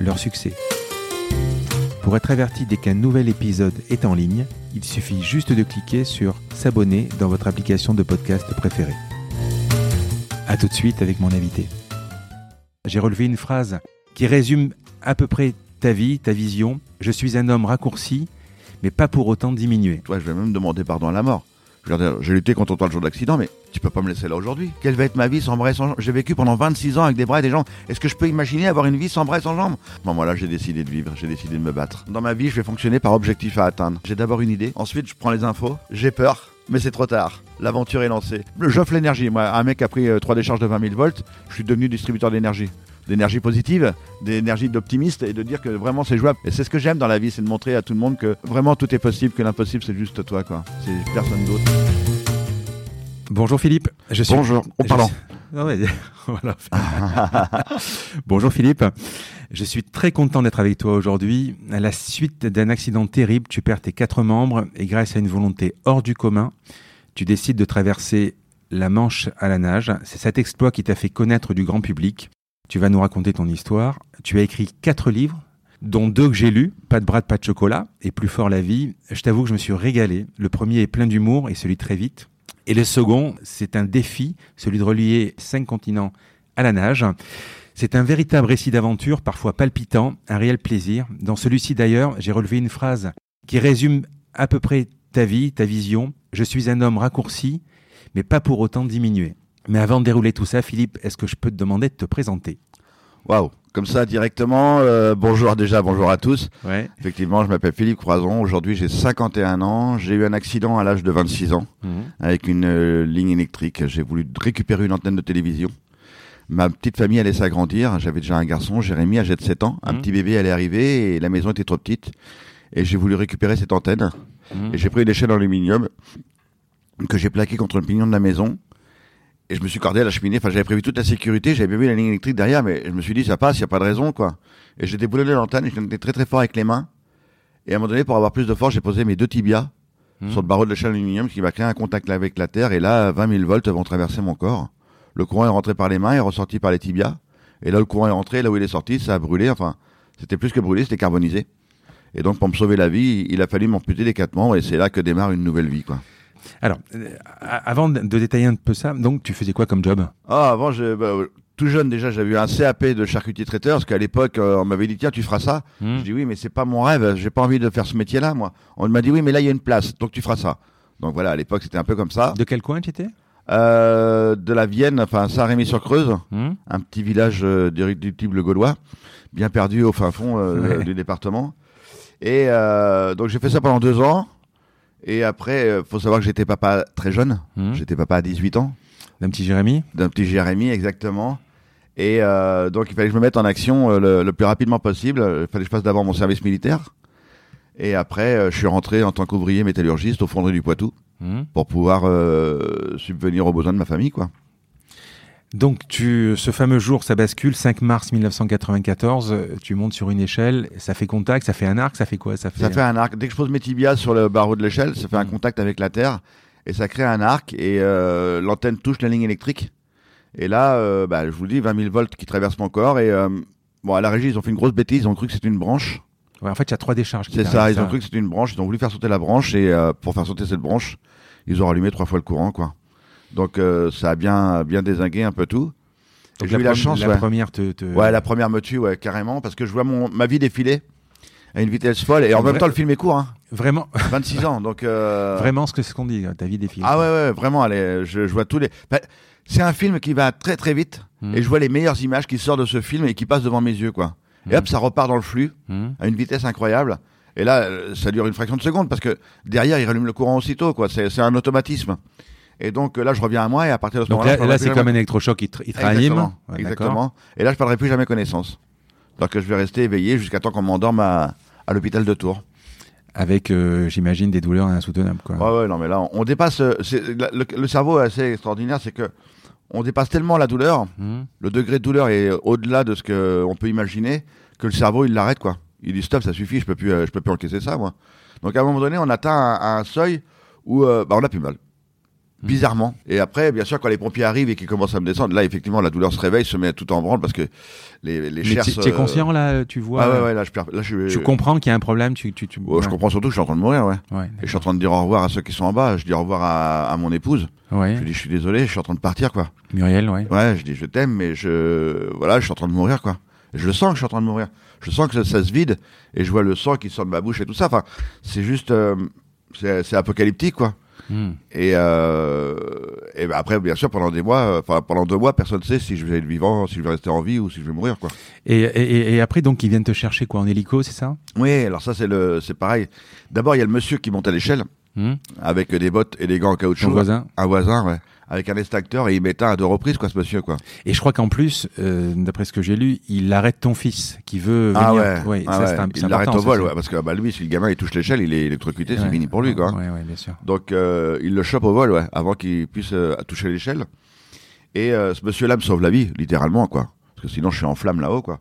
leur succès. Pour être averti dès qu'un nouvel épisode est en ligne, il suffit juste de cliquer sur S'abonner dans votre application de podcast préférée. A tout de suite avec mon invité. J'ai relevé une phrase qui résume à peu près ta vie, ta vision. Je suis un homme raccourci, mais pas pour autant diminué. Toi, je vais même demander pardon à la mort. Je j'ai lutté contre toi le jour de l'accident, mais tu peux pas me laisser là aujourd'hui. Quelle va être ma vie sans bras et sans jambes? J'ai vécu pendant 26 ans avec des bras et des jambes. Est-ce que je peux imaginer avoir une vie sans bras et sans jambes? Bon, moi là, j'ai décidé de vivre, j'ai décidé de me battre. Dans ma vie, je vais fonctionner par objectif à atteindre. J'ai d'abord une idée, ensuite je prends les infos, j'ai peur, mais c'est trop tard. L'aventure est lancée. J'offre l'énergie. Moi, un mec a pris euh, trois décharges de 20 000 volts, je suis devenu distributeur d'énergie d'énergie positive, d'énergie d'optimiste et de dire que vraiment c'est jouable. Et c'est ce que j'aime dans la vie, c'est de montrer à tout le monde que vraiment tout est possible, que l'impossible c'est juste toi quoi. C'est personne d'autre. Bonjour Philippe. Je suis... Bonjour. Oh, pardon. Ah voilà. Bonjour Philippe. Je suis très content d'être avec toi aujourd'hui. À la suite d'un accident terrible, tu perds tes quatre membres et grâce à une volonté hors du commun, tu décides de traverser la Manche à la nage. C'est cet exploit qui t'a fait connaître du grand public. Tu vas nous raconter ton histoire. Tu as écrit quatre livres, dont deux que j'ai lus, Pas de bras, pas de chocolat et Plus fort la vie. Je t'avoue que je me suis régalé. Le premier est plein d'humour et celui très vite. Et le second, c'est un défi, celui de relier cinq continents à la nage. C'est un véritable récit d'aventure, parfois palpitant, un réel plaisir. Dans celui-ci d'ailleurs, j'ai relevé une phrase qui résume à peu près ta vie, ta vision. Je suis un homme raccourci, mais pas pour autant diminué. Mais avant de dérouler tout ça, Philippe, est-ce que je peux te demander de te présenter? Waouh comme ça directement. Euh, bonjour déjà, bonjour à tous. Ouais. Effectivement, je m'appelle Philippe Croison. Aujourd'hui, j'ai 51 ans. J'ai eu un accident à l'âge de 26 ans mhm. avec une euh, ligne électrique. J'ai voulu récupérer une antenne de télévision. Ma petite famille allait s'agrandir. J'avais déjà un garçon, Jérémy, âgé de 7 ans. Un mhm. petit bébé allait arriver et la maison était trop petite. Et j'ai voulu récupérer cette antenne. Mhm. Et j'ai pris une échelle en aluminium que j'ai plaqué contre le pignon de la maison et je me suis cordé à la cheminée. Enfin, j'avais prévu toute la sécurité, j'avais bien vu la ligne électrique derrière, mais je me suis dit, ça passe, il n'y a pas de raison, quoi. Et j'ai déboulé l'antenne, et j'étais très très fort avec les mains. Et à un moment donné, pour avoir plus de force, j'ai posé mes deux tibias mmh. sur le barreau de l'échelle aluminium, ce qui va créer un contact avec la terre. Et là, 20 000 volts vont traverser mon corps. Le courant est rentré par les mains et ressorti par les tibias. Et là, le courant est rentré, là où il est sorti, ça a brûlé. Enfin, c'était plus que brûlé, c'était carbonisé. Et donc, pour me sauver la vie, il a fallu m'amputer les quatre membres, et c'est là que démarre une nouvelle vie, quoi. Alors, euh, avant de détailler un peu ça, donc tu faisais quoi comme job? Ah, avant, bah, tout jeune déjà, j'avais eu un CAP de charcutier traiteur, parce qu'à l'époque, euh, on m'avait dit tiens, tu feras ça. Hmm. Je dis oui, mais c'est pas mon rêve, j'ai pas envie de faire ce métier-là, moi. On m'a dit oui, mais là il y a une place, donc tu feras ça. Donc voilà, à l'époque, c'était un peu comme ça. De quel coin tu étais? Euh, de la Vienne, enfin Saint-Rémy-sur-Creuse, hmm. un petit village du type gaulois, bien perdu au fin fond du département. Et donc j'ai fait ça pendant deux ans. Et après, euh, faut savoir que j'étais papa très jeune. Hmm. J'étais papa à 18 ans. D'un petit Jérémy D'un petit Jérémy, exactement. Et euh, donc, il fallait que je me mette en action euh, le, plus rapidement possible. Il fallait que je fasse d'abord mon service militaire. Et après, je suis rentré en tant qu'ouvrier métallurgiste au fonderie du Poitou hmm. pour pouvoir subvenir aux besoins de ma famille, quoi. Donc, tu, ce fameux jour, ça bascule, 5 mars 1994, tu montes sur une échelle, ça fait contact, ça fait un arc, ça fait quoi? Ça fait... ça fait un arc. Dès que je pose mes tibias sur le barreau de l'échelle, ça fait un contact avec la terre et ça crée un arc et euh, l'antenne touche la ligne électrique. Et là, euh, bah, je vous dis, 20 000 volts qui traversent mon corps. Et euh, bon, à la régie, ils ont fait une grosse bêtise, ils ont cru que c'était une branche. Ouais, en fait, il y a trois décharges. C'est ça, ils ont cru que c'était une branche, ils ont voulu faire sauter la branche et pour faire sauter cette branche, ils ont rallumé trois fois le courant, quoi. Donc euh, ça a bien, bien désingué un peu tout. J'ai eu la chance. La première te, te, Ouais, la première me tue, ouais, carrément, parce que je vois mon, ma vie défiler à une vitesse folle et en même temps le film est court. Hein. Vraiment 26 ans, donc. Euh... Vraiment ce que c'est qu'on dit, ta vie défile. Ah ouais, ouais, vraiment, allez, je, je vois tous les. Bah, c'est un film qui va très très vite hmm. et je vois les meilleures images qui sortent de ce film et qui passent devant mes yeux, quoi. Et hmm. hop, ça repart dans le flux hmm. à une vitesse incroyable. Et là, euh, ça dure une fraction de seconde parce que derrière, il rallume le courant aussitôt, quoi. C'est un automatisme. Et donc là, je reviens à moi et à partir de ce moment-là. Là, là c'est comme un électrochoc, il, te, il Exactement. exactement. Et là, je ne perdrai plus jamais connaissance. Donc je vais rester éveillé jusqu'à temps qu'on m'endorme à, à l'hôpital de Tours. Avec, euh, j'imagine, des douleurs insoutenables. Quoi. Ouais, ouais, non, mais là, on dépasse. Euh, le, cerveau est assez extraordinaire, c'est que on dépasse tellement la douleur, mmh. le degré de douleur est au-delà de ce qu'on peut imaginer, que le cerveau, il l'arrête, quoi. Il dit stop, ça suffit, je peux plus, je peux plus encaisser ça, moi. Donc à un moment donné, on atteint un, seuil où bah, on a plus mal. Mhm. bizarrement. Et après, bien sûr, quand les pompiers arrivent et qu'ils commencent à me descendre, là, effectivement, la douleur se réveille, se met tout en branle parce que les, les chairs. Tu es conscient, là, tu vois Ah ouais, ouais, là, je, là, je Tu comprends qu'il y a un problème tu, tu, tu... je comprends surtout que je suis en train de mourir, ouais. ouais et je suis en train de dire au revoir à ceux qui sont en bas. Je dis au revoir à, à mon épouse. Ouais. Je dis, je suis désolé, je suis en train de partir, quoi. Muriel, ouais. Ouais, je dis, je t'aime, mais je. Voilà, je suis en train de mourir, quoi. je le sens que je suis en train de mourir. Je sens que ça, se vide et je vois le sang qui sort de ma bouche et tout ça. Enfin, c'est juste. Euh, c'est apocalyptique, quoi. Hmm. Et, euh, et ben après, bien sûr, pendant des mois, enfin pendant deux mois, personne ne sait si je vais être vivant, si je vais rester en vie ou si je vais mourir, quoi. Et, et, et après, donc, ils viennent te chercher quoi en hélico, c'est ça? Oui, alors ça c'est le, c'est pareil. D'abord, il y a le monsieur qui monte à l'échelle hmm. avec des bottes et des gants en caoutchouc. Un voisin. Un voisin, ouais avec un extracteur et il m'éteint à deux reprises, quoi, ce monsieur, quoi. Et je crois qu'en plus, euh, d'après ce que j'ai lu, il arrête ton fils qui veut ah venir. Ah ouais, ça, ouais. Un, il l'arrête au vol, ouais, parce que bah, lui, si le gamin il touche l'échelle, il est électrocuté, c'est fini pour lui, quoi. Ouais, ouais, bien sûr. Donc euh, il le chope au vol, ouais, avant qu'il puisse euh, toucher l'échelle. Et euh, ce monsieur-là me sauve la vie, littéralement, quoi. Parce que sinon, je suis en flamme là-haut, quoi.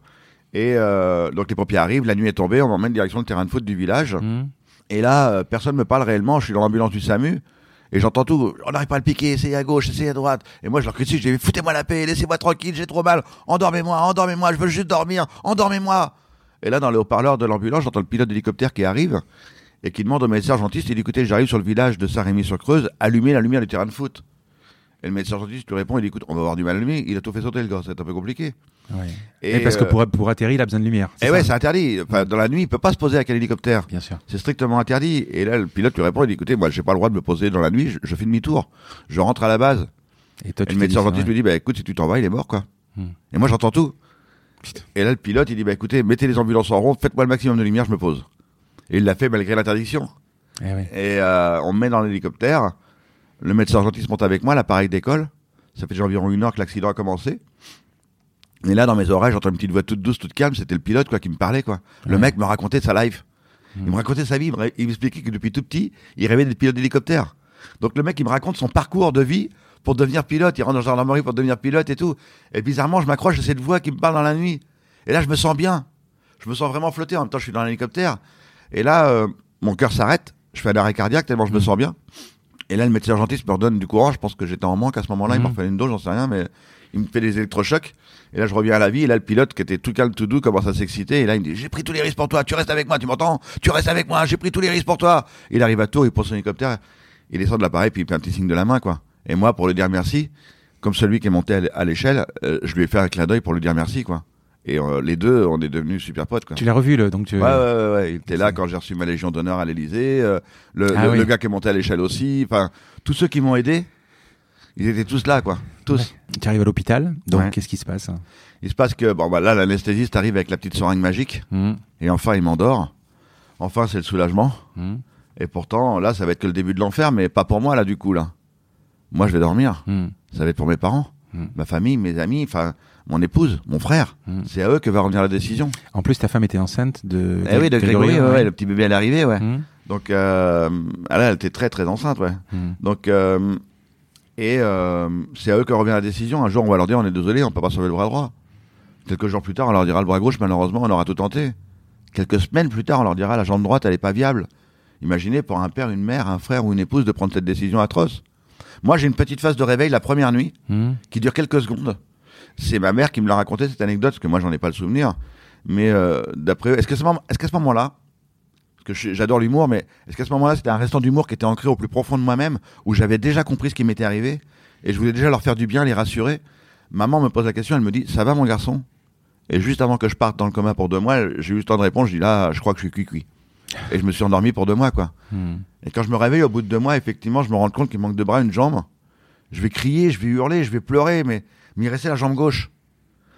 Et euh, donc les pompiers arrivent, la nuit est tombée, on m'emmène direction le terrain de foot du village. Mmh. Et là, personne me parle réellement. Je suis dans l'ambulance du SAMU. Et j'entends tout, on n'arrive pas à le piquer, essayez à gauche, essayez à droite. Et moi, je leur dessus, je dis, foutez-moi la paix, laissez-moi tranquille, j'ai trop mal, endormez-moi, endormez-moi, je veux juste dormir, endormez-moi. Et là, dans le haut-parleur de l'ambulance, j'entends le pilote d'hélicoptère qui arrive et qui demande au médecin urgentiste, il dit, écoutez, j'arrive sur le village de Saint-Rémy-sur-Creuse, allumez la lumière du terrain de foot. Et le médecin urgentiste lui répond, il dit, écoute, on va avoir du mal à allumer, il a tout fait sauter le gars, c'est un peu compliqué. Et, parce que euh, pour, pour atterrir, il a besoin de lumière. Et ouais, c'est interdit. Enfin, dans la nuit, il peut pas se poser avec un hélicoptère. Bien sûr. C'est strictement interdit. Et là, le pilote lui répond, il dit, écoutez, moi, j'ai pas le droit de me poser dans la nuit, je, fais demi-tour. Je rentre à la base. Et, toi, le médecin urgentiste lui dit, bah, écoute, si tu t'en vas, il est mort, quoi. Hmm. Et moi, j'entends tout. Et là, le pilote, il dit, bah, écoutez, mettez les ambulances en rond, faites-moi le maximum de lumière, je me pose. Et il l'a fait malgré l'interdiction. Eh et euh, on me met dans l'hélicoptère. Le médecin urgentiste monte avec moi, l'appareil d'école. Ça fait déjà environ une heure que l'accident a commencé. Et là, dans mes oreilles, j'entends une petite voix toute douce, toute calme. C'était le pilote, quoi, qui me parlait, quoi. Le mec me racontait sa life. Il me racontait sa vie. Il m'expliquait que depuis tout petit, il rêvait d'être pilote d'hélicoptère. Donc le mec, il me raconte son parcours de vie pour devenir pilote. Il rentre dans la gendarmerie pour devenir pilote et tout. Et bizarrement, je m'accroche à cette voix qui me parle dans la nuit. Et là, je me sens bien. Je me sens vraiment flotté. En même temps, je suis dans l'hélicoptère. Et là, euh, mon cœur s'arrête. Je fais un arrêt cardiaque tellement je me sens bien. Et là, le médecin urgentiste me redonne du courage. Je pense que j'étais en manque à ce moment-là. Il m'a refait une dose, j'en sais rien, mais il me fait des électrochocs. Et là, je reviens à la vie. Et là, le pilote, qui était tout calme, tout doux, commence à s'exciter. Et là, il me dit, j'ai pris tous les risques pour toi. Tu restes avec moi. Tu m'entends? Tu restes avec moi. J'ai pris tous les risques pour toi. Il arrive à Tours, il prend son hélicoptère. Il descend de l'appareil, puis il fait un petit signe de la main, quoi. Et moi, pour lui dire merci, comme celui qui est monté à l'échelle, euh, je lui ai fait un clin d'œil pour lui dire merci, quoi. Et euh, les deux, on est devenus super potes. Quoi. Tu l'as revu, le, donc tu... Ouais, ouais, ouais, Il était là quand j'ai reçu ma Légion d'honneur à l'Elysée. Euh, le, ah le, gars qui est monté à l'échelle aussi. Enfin, tous ceux qui m'ont aidé, ils étaient tous là, quoi. Tous. Tu arrives à l'hôpital, donc qu'est-ce qui se passe Il se passe que, bon, bah, là, l'anesthésiste arrive avec la petite seringue magique, mmh. et enfin, il m'endort. Enfin, c'est le soulagement. Mmh. Et pourtant, là, ça va être que le début de l'enfer, mais pas pour moi, là, du coup, là. Moi, je vais dormir. Mmh. Ça va être pour mes parents, ma famille, mes amis, enfin, mon épouse, mon frère. C'est à eux que va revenir la décision. En plus, ta femme était enceinte de. Eh oui, de Grégory, ouais, le petit bébé à l'arrivée, ouais. Donc, euh, elle était très, très enceinte, ouais. Donc, euh, et euh, c'est à eux que revient la décision. Un jour, on va leur dire on est désolé, on peut pas sauver le bras droit. Quelques jours plus tard, on leur dira le bras gauche, malheureusement, on aura tout tenté. Quelques semaines plus tard, on leur dira la jambe droite, elle est pas viable. Imaginez pour un père, une mère, un frère ou une épouse de prendre cette décision atroce. Moi, j'ai une petite phase de réveil la première nuit hmm. qui dure quelques secondes. C'est ma mère qui me l'a raconté cette anecdote parce que moi, j'en ai pas le souvenir. Mais euh, d'après, est-ce qu'à ce moment-là, que j'adore l'humour, mais est-ce qu'à ce moment-là, c'était un restant d'humour qui était ancré au plus profond de moi-même, où j'avais déjà compris ce qui m'était arrivé, et je voulais déjà leur faire du bien, les rassurer? Maman me pose la question, elle me dit, ça va mon garçon? Et juste avant que je parte dans le coma pour deux mois, j'ai eu le temps de répondre, je dis là, je crois que je suis cuit-cuit. Et je me suis endormi pour deux mois, quoi. Hmm. Et quand je me réveille au bout de deux mois, effectivement, je me rends compte qu'il manque deux bras, une jambe. Je vais crier, je vais hurler, je vais pleurer, mais, mais il restait la jambe gauche.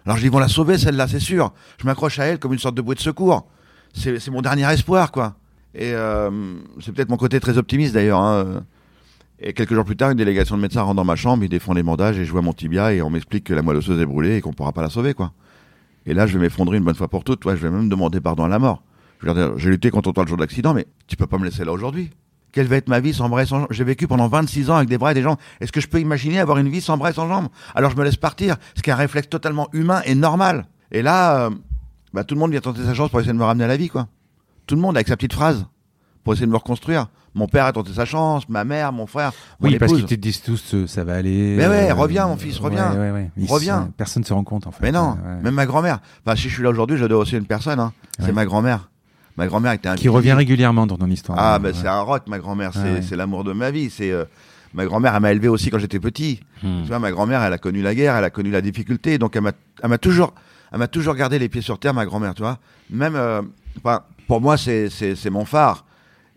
Alors je dis, ils vont la sauver, celle-là, c'est sûr. Je m'accroche à elle comme une sorte de bouée de secours c'est mon dernier espoir, quoi. Et euh, c'est peut-être mon côté très optimiste d'ailleurs. Hein. Et quelques jours plus tard, une délégation de médecins rentre dans ma chambre, ils défendent les bandages et je vois mon tibia et on m'explique que la moelle osseuse est brûlée et qu'on pourra pas la sauver, quoi. Et là, je vais m'effondrer une bonne fois pour toutes. Toi, je vais même demander pardon à la mort. Je vais dire, j'ai lutté contre toi le jour de l'accident, mais tu peux pas me laisser là aujourd'hui. Quelle va être ma vie sans bras et sans jambes? J'ai vécu pendant 26 ans avec des bras et des jambes. Est-ce que je peux imaginer avoir une vie sans bras et sans jambes? Alors je me laisse partir, ce qui est un réflexe totalement humain et normal. Et là, euh, bah, tout le monde vient tenter sa chance pour essayer de me ramener à la vie, quoi. Tout le monde avec sa petite phrase pour essayer de me reconstruire. Mon père a tenté sa chance, ma mère, mon frère. Mon oui, parce qu'ils te disent tous euh, ça va aller. Mais ouais, euh, reviens mon fils, reviens. Ouais, reviens. personne ne se rend compte en fait. Mais non, même ma grand-mère. Enfin, si je suis là aujourd'hui, je dois aussi une personne. Hein. C'est ma grand-mère. Ma grand-mère était un qui revient régulièrement dans ton histoire. Ah ben c'est un rock, ma grand-mère. C'est l'amour de ma vie. C'est euh, ma grand-mère, elle m'a élevé aussi quand j'étais petit. Hmm. Tu vois, ma grand-mère, elle a connu la guerre, elle a connu la difficulté, donc elle m'a toujours, elle m'a toujours gardé les pieds sur terre, ma grand-mère. Tu vois, même, enfin, pour moi, c'est mon phare.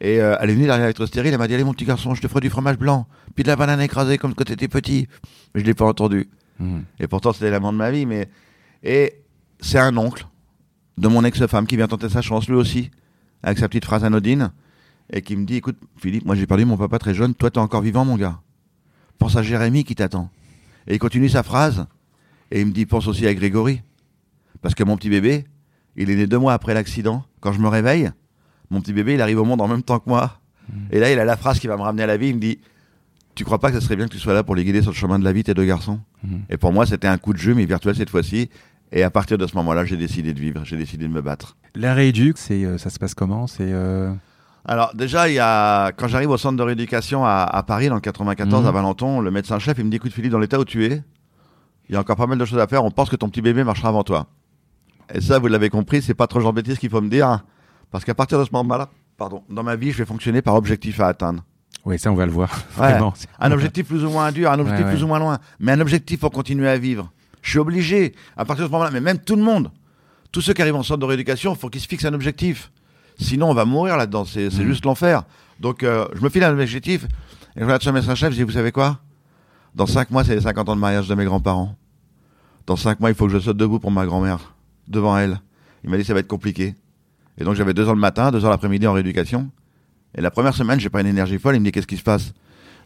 Et euh, elle est venue derrière l'électrostérile, elle m'a dit Allez, mon petit garçon, je te ferai du fromage blanc, puis de la banane écrasée comme quand t'étais petit. Mais je l'ai pas entendu. Hmm. Et pourtant, c'était l'amant de ma vie. Mais... Et c'est un oncle de mon ex-femme qui vient tenter sa chance, lui aussi, avec sa petite phrase anodine, et qui me dit Écoute, Philippe, moi j'ai perdu mon papa très jeune, toi t'es encore vivant, mon gars. Pense à Jérémy qui t'attend. Et il continue sa phrase, et il me dit Pense aussi à Grégory. Parce que mon petit bébé, il est né deux mois après l'accident. Quand je me réveille, mon petit bébé, il arrive au monde en même temps que moi. Mm. Et là, il a la phrase qui va me ramener à la vie. Il me dit Tu crois pas que ce serait bien que tu sois là pour les guider sur le chemin de la vie, tes deux garçons mm. Et pour moi, c'était un coup de jeu, mais virtuel cette fois-ci. Et à partir de ce moment-là, j'ai décidé de vivre, j'ai décidé de me battre. La rééduque, c'est, euh, ça se passe comment? C'est euh, Alors déjà, il y a quand j'arrive au centre de rééducation à, Paris, dans le 94, mm. à Valenton, le médecin-chef, il me dit écoute Philippe, dans l'état où tu es, il y a encore pas mal de choses à faire. On pense que ton petit bébé marchera avant toi. Et ça, vous l'avez compris, c'est pas trop genre bêtise qu'il faut me dire, parce qu'à partir de ce moment-là, pardon, dans ma vie, je vais fonctionner par objectif à atteindre. Oui, ça, on va le voir. Un objectif plus ou moins dur, un objectif plus ou moins loin, mais un objectif pour continuer à vivre. Je suis obligé, à partir de ce moment-là, mais même tout le monde, tous ceux qui arrivent en centre de rééducation, il faut qu'ils se fixent un objectif. Sinon, on va mourir là-dedans. C'est mm. juste l'enfer. Donc, euh, je me file un objectif. Et je regarde sur médecin chef, je dis, vous savez quoi? Dans 5 mois, c'est les 50 ans de mariage de mes grands-parents. Dans 5 mois, il faut que je saute debout pour ma grand-mère, devant elle. Il m'a dit, ça va être compliqué. Et donc j'avais deux ans le matin, deux ans l'après-midi en rééducation. Et la première semaine, j'ai pas une énergie folle. Il me dit qu'est-ce qui se passe?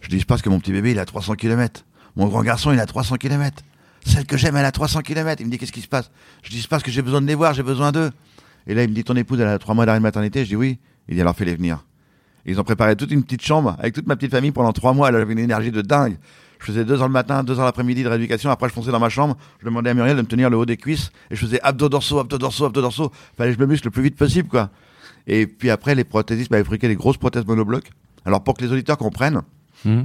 Je dis passe que mon petit bébé il a 300 km. Mon grand garçon il a 300 km. Celle que j'aime elle a 300 km. Il me dit qu'est-ce qui se passe? Je dis passe que j'ai besoin de les voir, j'ai besoin d'eux. Et là il me dit ton épouse elle a trois mois d'arrêt de maternité? Je dis oui. Il dit alors fais-les venir. ils ont préparé toute une petite chambre avec toute ma petite famille pendant trois mois. Elle avait une énergie de dingue. Je faisais deux ans le matin, deux ans l'après-midi de rééducation. Après, je fonçais dans ma chambre. Je demandais à Muriel de me tenir le haut des cuisses. Et je faisais abdos dorsaux, abdos dorsaux, abdos dorsaux. Fallait que je me muscle le plus vite possible, quoi. Et puis après, les prothésistes m'avaient fabriqué des grosses prothèses monoblocs. Alors, pour que les auditeurs comprennent, hmm.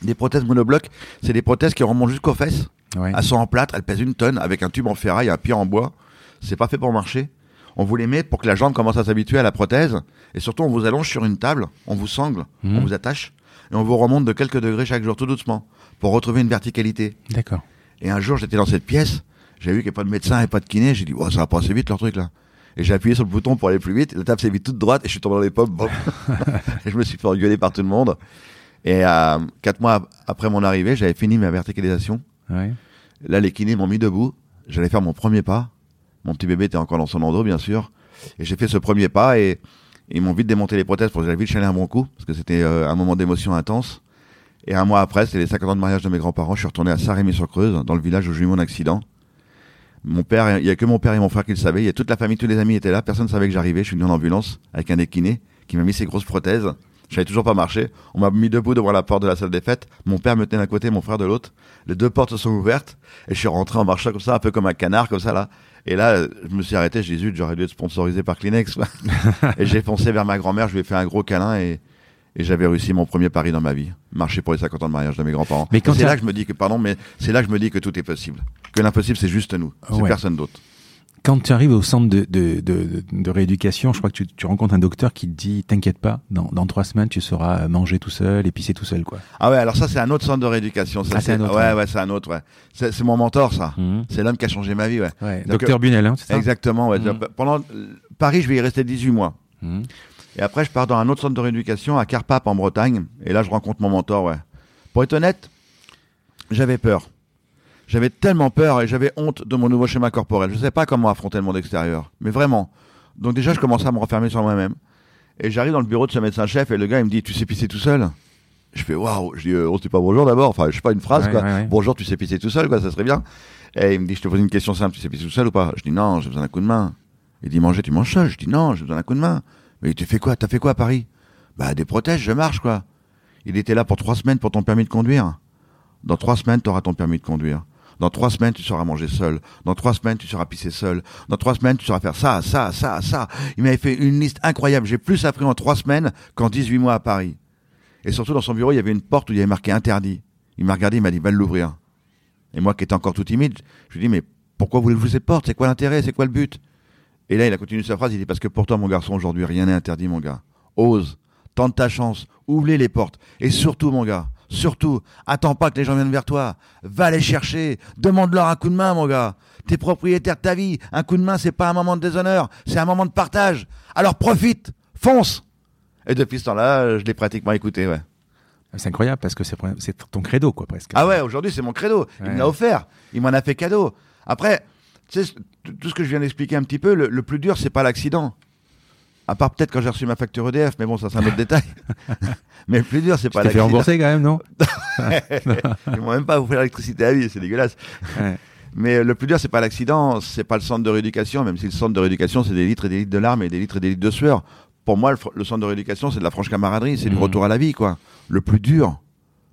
des prothèses monoblocs, c'est des prothèses qui remontent jusqu'aux fesses. Ouais. Elles sont en plâtre, elles pèsent une tonne avec un tube en ferraille, un pied en bois. C'est pas fait pour marcher. On vous les met pour que la jambe commence à s'habituer à la prothèse. Et surtout, on vous allonge sur une table, on vous sangle, hmm. on vous attache. Et on vous remonte de quelques degrés chaque jour, tout doucement pour retrouver une verticalité. D'accord. Et un jour, j'étais dans cette pièce, j'ai vu qu'il n'y avait pas de médecin et pas de kiné, j'ai dit, oh, ça va passer vite leur truc là. Et j'ai appuyé sur le bouton pour aller plus vite, la table s'est vite toute droite et je suis tombé dans les pommes. et je me suis fait engueuler par tout le monde. Et euh, quatre mois après mon arrivée, j'avais fini ma verticalisation. Ouais. Là, les kinés m'ont mis debout. J'allais faire mon premier pas. Mon petit bébé était encore dans son endo, bien sûr. Et j'ai fait ce premier pas et ils m'ont vite démonté les prothèses pour que j'aille vite chaler un bon coup, parce que c'était euh, un moment d'émotion intense. Et un mois après, c'était les 50 ans de mariage de mes grands-parents. Je suis retourné à Saint-Rémy-sur-Creuse, dans le village où j'ai eu mon accident. Mon père, il y a que mon père et mon frère qui le savaient. Il y a toute la famille, tous les amis étaient là. Personne ne savait que j'arrivais. Je suis venu en ambulance avec un équiné qui m'a mis ses grosses prothèses. Je n'avais toujours pas marché. On m'a mis debout devant la porte de la salle des fêtes. Mon père me tenait d'un côté, mon frère de l'autre. Les deux portes se sont ouvertes et je suis rentré en marchant comme ça, un peu comme un canard, comme ça là. Et là, je me suis arrêté. J'ai dit, j'aurais dû être sponsorisé par Kleenex. et j'ai foncé vers ma grand-mère. Je lui ai fait un gros câlin et et j'avais réussi mon premier pari dans ma vie, marcher pour les 50 ans de mariage de mes grands-parents. Mais c'est là que je me dis que pardon, mais c'est là que je me dis que tout est possible, que l'impossible c'est juste nous, c'est personne d'autre. Quand tu arrives au centre de, de, de, de rééducation, je crois que tu, tu, rencontres un docteur qui te dit T'inquiète pas, dans, dans trois semaines, tu sauras manger tout seul et pisser tout seul. quoi. Ah ouais, alors ça, c'est un autre centre de rééducation. Ça, ah, c'est un autre. Ouais, ouais, c'est un autre, ouais. C'est mon mentor, ça. Mhm. C'est l'homme qui a changé ma vie, ouais. ouais. docteur Bunel, hein, c'est ça Exactement, ouais. Mhm. Pendant Paris, je vais y rester 18 mois. Mhm. Et après, je pars dans un autre centre de rééducation à Carpap en Bretagne. Et là, je rencontre mon mentor, ouais. Pour être honnête, j'avais peur. J'avais tellement peur et j'avais honte de mon nouveau schéma corporel. Je ne savais pas comment affronter le monde extérieur. Mais vraiment. Donc déjà, je commençais à me refermer sur moi-même. Et j'arrive dans le bureau de ce médecin-chef et le gars, il me dit, tu sais pisser tout seul? Je fais, waouh. Je dis, euh, on se dit pas bonjour d'abord. Enfin, je sais pas, une phrase, quoi. Bonjour, tu sais pisser tout seul, quoi, ça serait bien. Et il me dit, je te pose une question simple, tu sais pisser tout seul ou pas? Je dis non, j'ai besoin d'un coup de main. Il dit manger, tu manges seul? Je dis non, j'ai besoin d'un coup de main. Mais tu fais quoi? T'as fait quoi à Paris? Bah des protèges, je marche quoi. Il était là pour trois semaines pour ton permis de conduire. Dans trois semaines, tu auras ton permis de conduire. Dans trois semaines, tu sauras manger seul. Dans trois semaines, tu sauras pisser seul. Dans trois semaines, tu sauras faire ça, ça, ça, ça. Il m'avait fait une liste incroyable. J'ai plus appris en trois semaines qu'en 18 mois à Paris. Et surtout, dans son bureau, il y avait une porte où il y avait marqué interdit. Il m'a regardé, il m'a dit, va l'ouvrir. Et moi, qui étais encore tout timide, je lui ai dit, mais pourquoi voulez-vous cette porte? C'est quoi l'intérêt? C'est quoi le but Et là, il a continué sa phrase. Il dit, parce que pour toi, mon garçon, aujourd'hui, rien n'est interdit, mon gars. Ose. Tente ta chance. Ouvre les portes. Et surtout, mon gars, Surtout, attends pas que les gens viennent vers toi. Va les chercher. Demande-leur un coup de main, mon gars. T'es propriétaire de ta vie. Un coup de main, c'est pas un moment de déshonneur. C'est un moment de partage. Alors profite. Fonce. Et depuis ce temps-là, je l'ai pratiquement écouté, ouais. C'est incroyable parce que c'est ton credo, quoi, presque. Ah ouais, aujourd'hui, c'est mon credo. Il me l'a offert. Il m'en a fait cadeau. Après, tu sais, tout ce que je viens d'expliquer un petit peu, le, le plus dur, c'est pas l'accident. À part peut-être quand j'ai reçu ma facture EDF, mais bon, ça c'est un autre détail. mais le plus dur, c'est pas l'accident. fait rembourser quand même, non Ils m'ont même pas offert l'électricité à vie, c'est dégueulasse. Mais le plus dur, c'est pas l'accident, c'est pas le centre de rééducation, même si le centre de rééducation, c'est des litres et des litres de larmes et des litres et des litres de sueur. Pour moi, le, centre de rééducation, c'est de la franche camaraderie, c'est du mmh. retour à la vie, quoi. Le plus dur,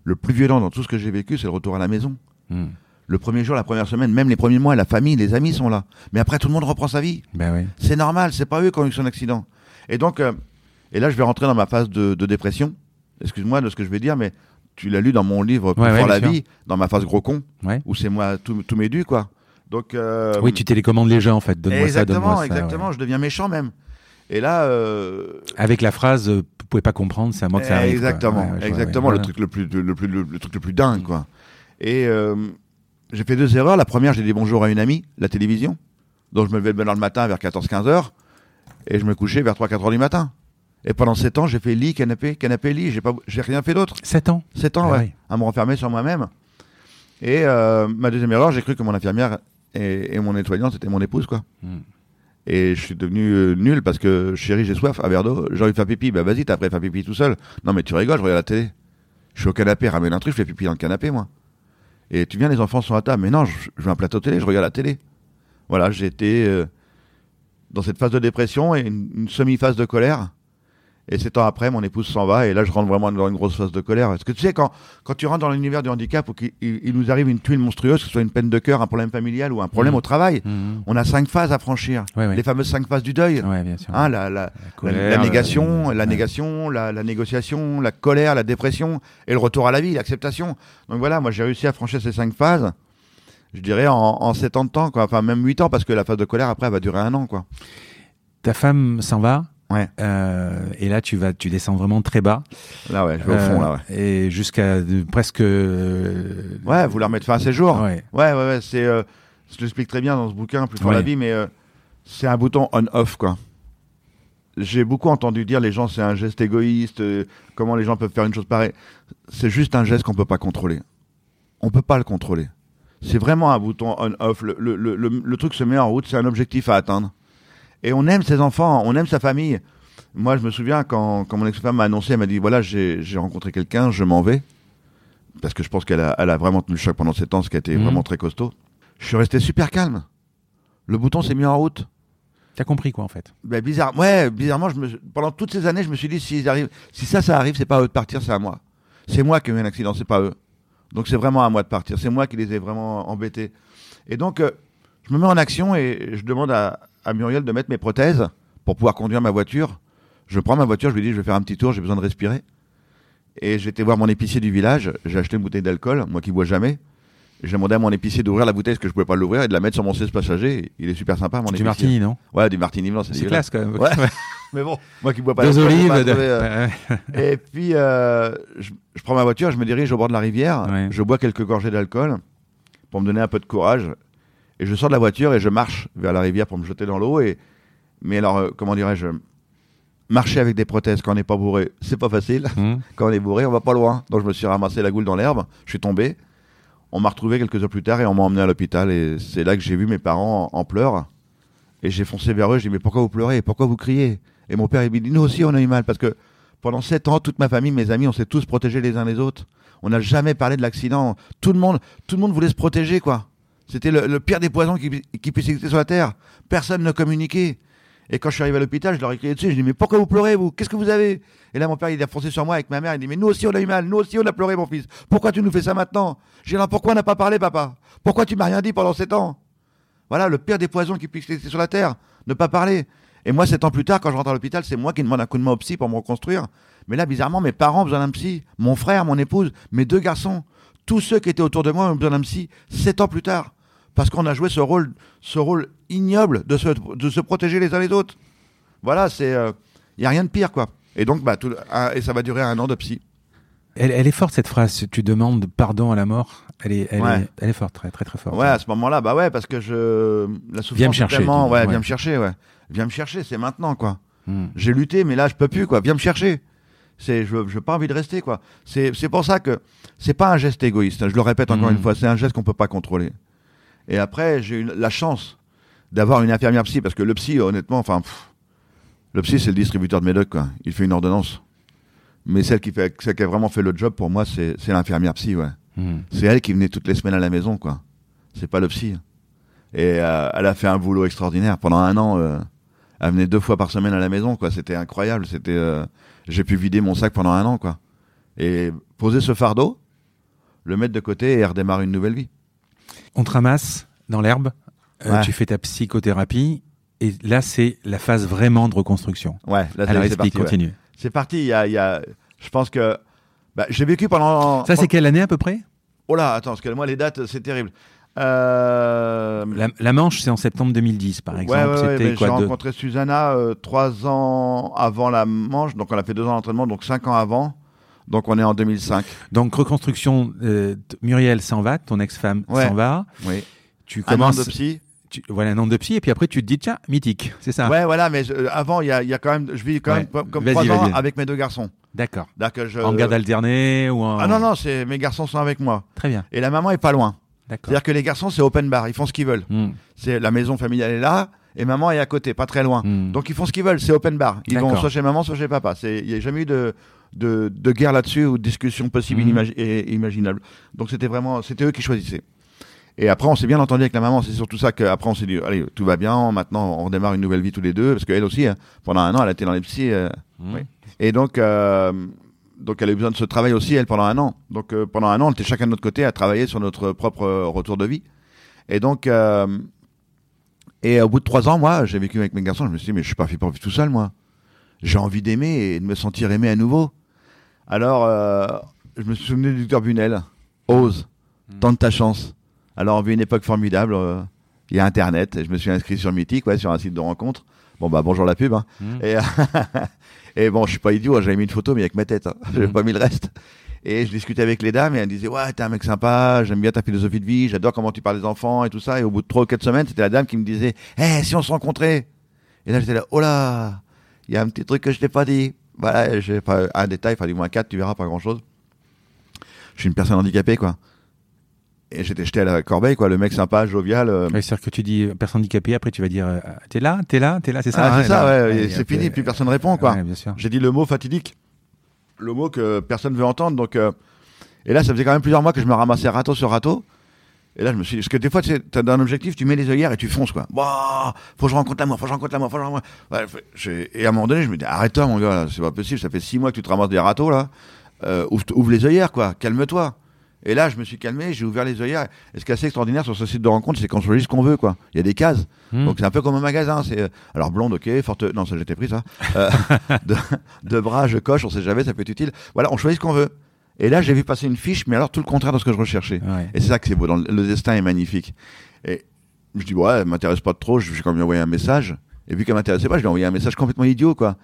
le plus violent dans tout ce que j'ai vécu, c'est le retour à la maison. Mmh. Le premier jour, la première semaine, même les premiers mois, la famille, les amis sont là. Mais après, tout le monde reprend sa vie. Ben oui. C'est normal, c'est pas eux qui ont eu son accident. Et donc, euh, et là, je vais rentrer dans ma phase de, dépression. Excuse-moi de ce que je vais dire, mais tu l'as lu dans mon livre Pour la vie, dans ma phase gros con, où c'est moi tout, tout m'est dû, quoi. Donc, euh, oui, tu télécommandes les gens, en fait. Donne-moi ça, donne-moi ça. Exactement, je deviens méchant même. Et là, euh, avec la phrase, vous pouvez pas comprendre, c'est à moi que ça arrive. Exactement, exactement, le truc le plus, le plus, le, truc le plus dingue, quoi. Et j'ai fait deux erreurs. La première, j'ai dit bonjour à une amie, la télévision, dont je me levais le matin vers 14-15 heures et je me couchais vers 3-4 heures du matin. Et pendant 7 ans, j'ai fait lit, canapé, canapé, lit. J'ai pas, j'ai rien fait d'autre. 7 ans 7 ans, ah ouais. À me renfermer sur moi-même. Et euh, ma deuxième erreur, j'ai cru que mon infirmière et, mon nettoyant, c'était mon épouse, quoi. Hmm. Et je suis devenu euh, nul parce que, chérie, j'ai soif, à verre d'eau, j'ai envie de faire pipi. Bah vas-y, t'as après faire pipi tout seul. Non, mais tu rigoles, je regarde la télé. Je suis au canapé, ramène un truc, je fais pipi dans le canapé, moi. Et tu viens, les enfants sont à table. Mais non, je, je veux un plateau télé, je regarde la télé. Voilà, été. Euh, dans cette phase de dépression et une, semi-phase de colère. Et sept ans après, mon épouse s'en va, et là, je rentre vraiment dans une grosse phase de colère. Parce que tu sais, quand, quand tu rentres dans l'univers du handicap, ou qu'il il nous arrive une tuile monstrueuse, que ce soit une peine de cœur, un problème familial ou un problème mmh. au travail, mmh. on a cinq phases à franchir. Les fameuses cinq phases du deuil. Hein, la, la, la, négation, la, négation, la, négociation, la colère, la dépression, et le retour à la vie, l'acceptation. Donc voilà, moi, j'ai réussi à franchir ces cinq phases je dirais, en, en 7 ans de temps, quoi. Enfin, même 8 ans, parce que la phase de colère, après, elle va durer un an, quoi. Ta femme s'en va Ouais. Euh, et là, tu vas, tu descends vraiment très bas. Là, ouais, je vais au fond, là, ouais. Euh, et jusqu'à presque. Euh, ouais, vouloir mettre fin à ses jours. Ouais, ouais, ouais, ouais c'est. Je l'explique très bien dans ce bouquin, Plus fort la vie, mais c'est un bouton on-off, quoi. J'ai beaucoup entendu dire les gens, c'est un geste égoïste, comment les gens peuvent faire une chose pareille. C'est juste un geste qu'on peut pas contrôler. On peut pas le contrôler. C'est vraiment un bouton on-off. Le, le, le, le, truc se met en route, c'est un objectif à atteindre. Et on aime ses enfants, on aime sa famille. Moi, je me souviens quand, quand mon ex-femme m'a annoncé, elle m'a dit voilà, j'ai rencontré quelqu'un, je m'en vais. Parce que je pense qu'elle a, elle a vraiment tenu le choc pendant sept ans, ce qui a été mhm. vraiment très costaud. Je suis resté super calme. Le bouton s'est mis en route. T'as compris quoi en fait ben, bizarre, ouais, bizarrement, je me, pendant toutes ces années, je me suis dit si, arrivent, si ça, ça arrive, c'est pas à eux de partir, c'est à moi. C'est moi qui ai eu un accident, c'est pas eux. Donc c'est vraiment à moi de partir. C'est moi qui les ai vraiment embêtés. Et donc, euh, je me mets en action et je demande à, Muriel de mettre mes prothèses pour pouvoir conduire ma voiture. Je prends ma voiture, je lui dis, je vais faire un petit tour, j'ai besoin de respirer. Et j'étais voir mon épicier du village, j'ai acheté une bouteille d'alcool, moi qui bois jamais. J'ai demandé à mon épicier d'ouvrir la bouteille parce que je pouvais pas l'ouvrir et de la mettre sur mon siège passager. Il est super sympa, mon épicier. Du martini, non? Ouais, du martini blanc, c'est classe quand même. Ouais. mais bon, moi qui bois pas Des olives. Euh. et puis, euh, je, prends ma voiture, je me dirige au bord de la rivière, je bois quelques gorgées d'alcool pour me donner un peu de courage. Et je sors de la voiture et je marche vers la rivière pour me jeter dans l'eau. Et... Mais alors, euh, comment dirais-je Marcher avec des prothèses quand on n'est pas bourré, c'est pas facile. Mmh. Quand on est bourré, on va pas loin. Donc je me suis ramassé la goule dans l'herbe, je suis tombé. On m'a retrouvé quelques heures plus tard et on m'a emmené à l'hôpital. Et c'est là que j'ai vu mes parents en, pleurs. Et j'ai foncé vers eux. J'ai dit Mais pourquoi vous pleurez? Pourquoi vous criez? Et mon père, il me dit Nous aussi, on a eu mal. Parce que pendant sept ans, toute ma famille, mes amis, on s'est tous protégés les uns les autres. On n'a jamais parlé de l'accident. Tout le monde, tout le monde voulait se protéger, quoi. C'était le, pire des poisons qui, qui puisse exister sur la terre. Personne ne communiquait. Et quand je suis arrivé à l'hôpital, je leur ai crié dessus. Je dis mais pourquoi vous pleurez vous? Qu'est-ce que vous avez? Et là mon père il a foncé sur moi avec ma mère. Il dit mais nous aussi on a eu mal, nous aussi on a pleuré mon fils. Pourquoi tu nous fais ça maintenant? J'ai dit pourquoi on n'a pas parlé papa? Pourquoi tu m'as rien dit pendant sept ans? Voilà le pire des poisons qui puisse exister sur la terre. Ne pas parler. Et moi sept ans plus tard quand je rentre à l'hôpital, c'est moi qui demande un coup de main au psy pour me reconstruire. Mais là bizarrement mes parents ont besoin d'un psy, mon frère, mon épouse, mes deux garçons, tous ceux qui étaient autour de moi ont besoin d'un psy sept ans plus tard parce qu'on a joué ce rôle, ce rôle ignoble de se, de se protéger les uns les autres. Voilà, c'est, il euh, y a rien de pire, quoi. Et donc, bah, tout, et ça va durer un an de psy. Elle, elle, est forte cette phrase. Tu demandes pardon à la mort. Elle est, elle, est, elle est, forte, très, très, très forte. Ouais, à ce moment-là, bah ouais, parce que je la souffrance. Viens me chercher. Tellement, ouais, viens me chercher, ouais. Viens me chercher, c'est maintenant, quoi. Hmm. J'ai lutté, mais là, je peux plus, quoi. Viens me chercher. C'est, je, je pas envie de rester, quoi. C'est, c'est pour ça que c'est pas un geste égoïste. Je le répète encore hmm. une fois, c'est un geste qu'on peut pas contrôler. Et après, j'ai eu la chance d'avoir une infirmière psy, parce que le psy, honnêtement, enfin, le psy, c'est le distributeur de médocs, quoi. Il fait une ordonnance. Mais celle qui, fait, celle qui a vraiment fait le job, pour moi, c'est l'infirmière psy, ouais. Hmm. C'est elle qui venait toutes les semaines à la maison, quoi. C'est pas le psy. Et euh, elle a fait un boulot extraordinaire. Pendant un an, euh, elle venait deux fois par semaine à la maison, quoi. C'était incroyable. C'était, euh, j'ai pu vider mon sac pendant un an, quoi. Et poser ce fardeau, le mettre de côté et redémarrer une nouvelle vie. On te ramasse dans l'herbe, euh, tu fais ta psychothérapie, et là, c'est la phase vraiment de reconstruction. Ouais, là, Alors, explique, continue. C'est parti, il y a, y a, je pense que, bah, j'ai vécu pendant... Ça, c'est quelle année à peu près? Oh là, attends, parce que moi, les dates, c'est terrible. Euh... La, Manche, c'est en septembre 2010, par exemple. Ouais, ouais, ouais, J'ai rencontré Susanna euh, trois ans avant la Manche, donc on a fait deux ans d'entraînement, donc cinq ans avant. Donc on est en 2005. Donc reconstruction, euh, Muriel s'en va, ton ex-femme s'en va. Oui. Tu commences. Un an de psy. voilà un an de psy et puis après tu te dis tiens mythique c'est ça ouais voilà mais euh, avant il y a, y a, quand même je vis quand même comme trois ans avec mes deux garçons d'accord je... en garde alternée ou en... ah non non mes garçons sont avec moi très bien et la maman est pas loin c'est-à-dire que les garçons c'est open bar ils font ce qu'ils veulent hmm. c'est la maison familiale est là et maman est à côté pas très loin hmm. donc ils font ce qu'ils veulent c'est open bar ils vont soit chez maman soit chez papa c'est il y a jamais eu de de, de guerre là-dessus ou de discussion possible mmh. et imaginable. Donc c'était vraiment, c'était eux qui choisissaient. Et après, on s'est bien entendu avec la maman. C'est surtout ça qu'après, on s'est dit, allez, tout va bien. Maintenant, on redémarre une nouvelle vie tous les deux. Parce qu'elle aussi, hein, pendant un an, elle a été dans les psy. Euh, mmh. Et donc, euh, donc, elle a eu besoin de ce travail aussi, elle, pendant un an. Donc, euh, pendant un an, on était chacun de notre côté à travailler sur notre propre retour de vie. Et donc, et au bout de trois ans, moi, j'ai vécu avec mes garçons. Je me suis dit, mais je suis pas fait pour vivre tout seul, moi. J'ai envie d'aimer et de me sentir aimé à nouveau. Alors, euh, je me souviens du docteur Bunel. Ose, hmm. tente ta chance. Alors, on vit une époque formidable. Euh, il y a Internet. Je me suis inscrit sur Mythique, ouais, sur un site de rencontre. Bon, bah, bonjour la pub. Hein. Hmm. Et, et, bon, je suis pas idiot. Hein, j'avais mis une photo, mais avec ma tête. Hein. J'avais hmm. pas mis le reste. Et je discutais avec les dames et elles disaient Ouais, t'es un mec sympa, j'aime bien ta philosophie de vie, j'adore comment tu parles des enfants et tout ça. Et au bout de trois ou quatre semaines, c'était la dame qui me disait Eh, si on se rencontrait Et là, j'étais là Oh là, il y a un petit truc que je t'ai pas dit. Voilà, j'ai pas un détail, enfin du moins quatre, tu verras pas grand chose. Je suis une personne handicapée, quoi. Et j'étais jeté à la corbeille, quoi. Le mec sympa, jovial. Euh... C'est-à-dire que tu dis euh, personne handicapée, après tu vas dire euh, t'es là, t'es là, t'es là, c'est ça. Ah, c'est hein, ça, ouais. c'est fini, plus personne répond, quoi. bien sûr. J'ai dit le mot fatidique, le mot que personne veut entendre. Donc, euh, et là, ça faisait quand même plusieurs mois que je me ramassais râteau sur râteau. Et là, je me suis dit, parce que des fois, tu as un objectif, tu mets les œillères et tu fonces, quoi. Wow, faut que je rencontre l'amour, faut que je rencontre l'amour, faut que je rencontre ouais, Et à un moment donné, je me dis, arrête-toi, mon gars, c'est pas possible, ça fait six mois que tu te ramasses des râteaux, là. Euh, ouvre, les œillères, quoi, calme-toi. Et là, je me suis calmé, j'ai ouvert les œillères. Et ce qui est assez extraordinaire sur ce site de rencontre, c'est qu'on choisit ce qu'on veut, quoi. Il y a des cases. Hmm. Donc c'est un peu comme un magasin. C'est euh, alors blonde, ok, forte. Non, ça j'étais pris ça. Euh, de, de, bras, je coche, on sait jamais, ça peut être utile. Voilà, on choisit ce qu'on veut. Et là, j'ai vu passer une fiche, mais alors tout le contraire de ce que je recherchais. Et c'est ça que c'est beau. Dans le, destin est magnifique. Et je dis, ouais, elle m'intéresse pas trop, je vais quand même lui envoyer un message. Et vu qu'elle m'intéressait pas, je lui ai envoyé un message complètement idiot, quoi.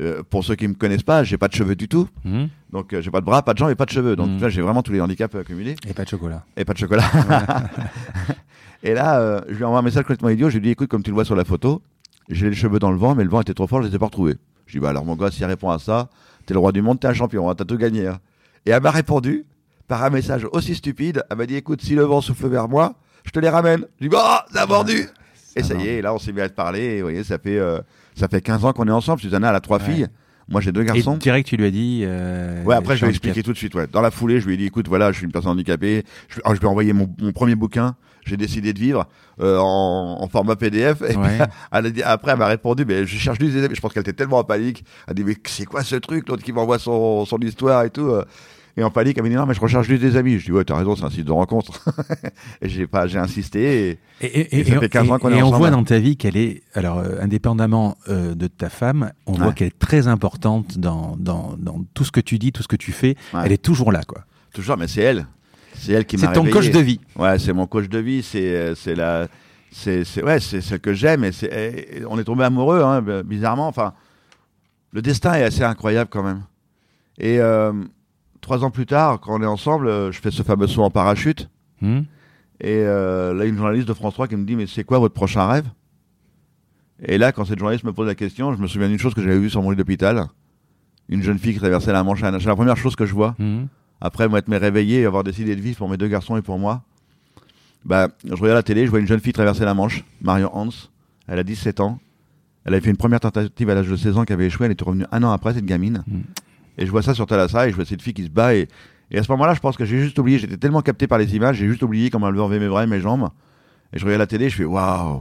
Euh, pour ceux qui me connaissent pas, j'ai pas de cheveux du tout. Mmh. Donc euh, j'ai pas de bras, pas de jambes et pas de cheveux. Donc mmh. là, j'ai vraiment tous les handicaps accumulés. Et pas de chocolat. Et pas de chocolat. et là, euh, je lui envoie un message complètement idiot. Je lui dis, écoute, comme tu le vois sur la photo, j'ai les cheveux dans le vent, mais le vent était trop fort, je les ai pas retrouvés. Je dis, bah alors mon gars, s'il répond à ça, t'es le roi du monde, t'es un champion, hein, t'as tout gagné. Hein. Et elle m'a répondu par un message aussi stupide. Elle m'a dit écoute, si le vent souffle vers moi, je te les ramène. Je dis bah, oh, ça a mordu. Et ça y est, là, on s'est mis à te parler. vous voyez, ça fait, euh, ça fait 15 ans qu'on est ensemble. Susanna, elle a trois filles. Moi, j'ai deux garçons. Et direct, tu lui as dit. Euh, ouais, après, je lui ai expliqué tout de suite. Ouais. Dans la foulée, je lui ai dit, écoute, voilà, je suis une personne handicapée. Je, je lui ai envoyé mon, mon premier bouquin. J'ai décidé de vivre euh, en, en, format PDF. Et puis, elle a dit, après, elle m'a répondu, mais je cherche juste des. Je pense qu'elle était tellement en panique. Elle a dit, mais c'est quoi ce truc, l'autre qui m'envoie son, son histoire et tout. Et en panique, elle m'a dit non, mais je recherche juste des amis. Je dis ouais, t'as raison, c'est un site de rencontre. et j'ai pas, j'ai insisté. Et, et, ça fait 15 ans qu'on est ensemble. Et on voit dans ta vie qu'elle est, alors euh, indépendamment euh, de ta femme, on voit qu'elle est très importante dans, dans, dans tout ce que tu dis, tout ce que tu fais. Elle est toujours là, quoi. Toujours, mais c'est elle. C'est elle qui m'a C'est ton coach de vie. Ouais, c'est mon coach de vie. C'est, euh, c'est la, c'est, c'est, ouais, c'est celle que j'aime. Et c'est, on est tombé amoureux, hein, bizarrement. Enfin, le destin est assez incroyable quand même. Et euh, trois ans plus tard, quand on est ensemble, euh, je fais ce fameux saut en parachute. Hmm. Et euh, là, une journaliste de France 3 qui me dit Mais c'est quoi votre prochain rêve? Et là, quand cette journaliste me pose la question, je me souviens d'une chose que j'avais vue sur mon lit d'hôpital une jeune fille qui traversait la Manche à C'est la première chose que je vois. Hmm. Après m'être réveillé et avoir décidé de vivre pour mes deux garçons et pour moi. Bah, je regarde la télé, je vois une jeune fille traverser la Manche, Marion Hans. Elle a 17 ans. Elle avait fait une première tentative à l'âge de 16 ans qui avait échoué. Elle était revenue un an après, cette gamine. Hmm. Et je vois ça sur Talassa et je vois cette fille qui se bat. Et, et à ce moment-là, je pense que j'ai juste oublié, j'étais tellement capté par les images, j'ai juste oublié comment elle levait mes bras et mes jambes. Et je regarde la télé, je fais waouh,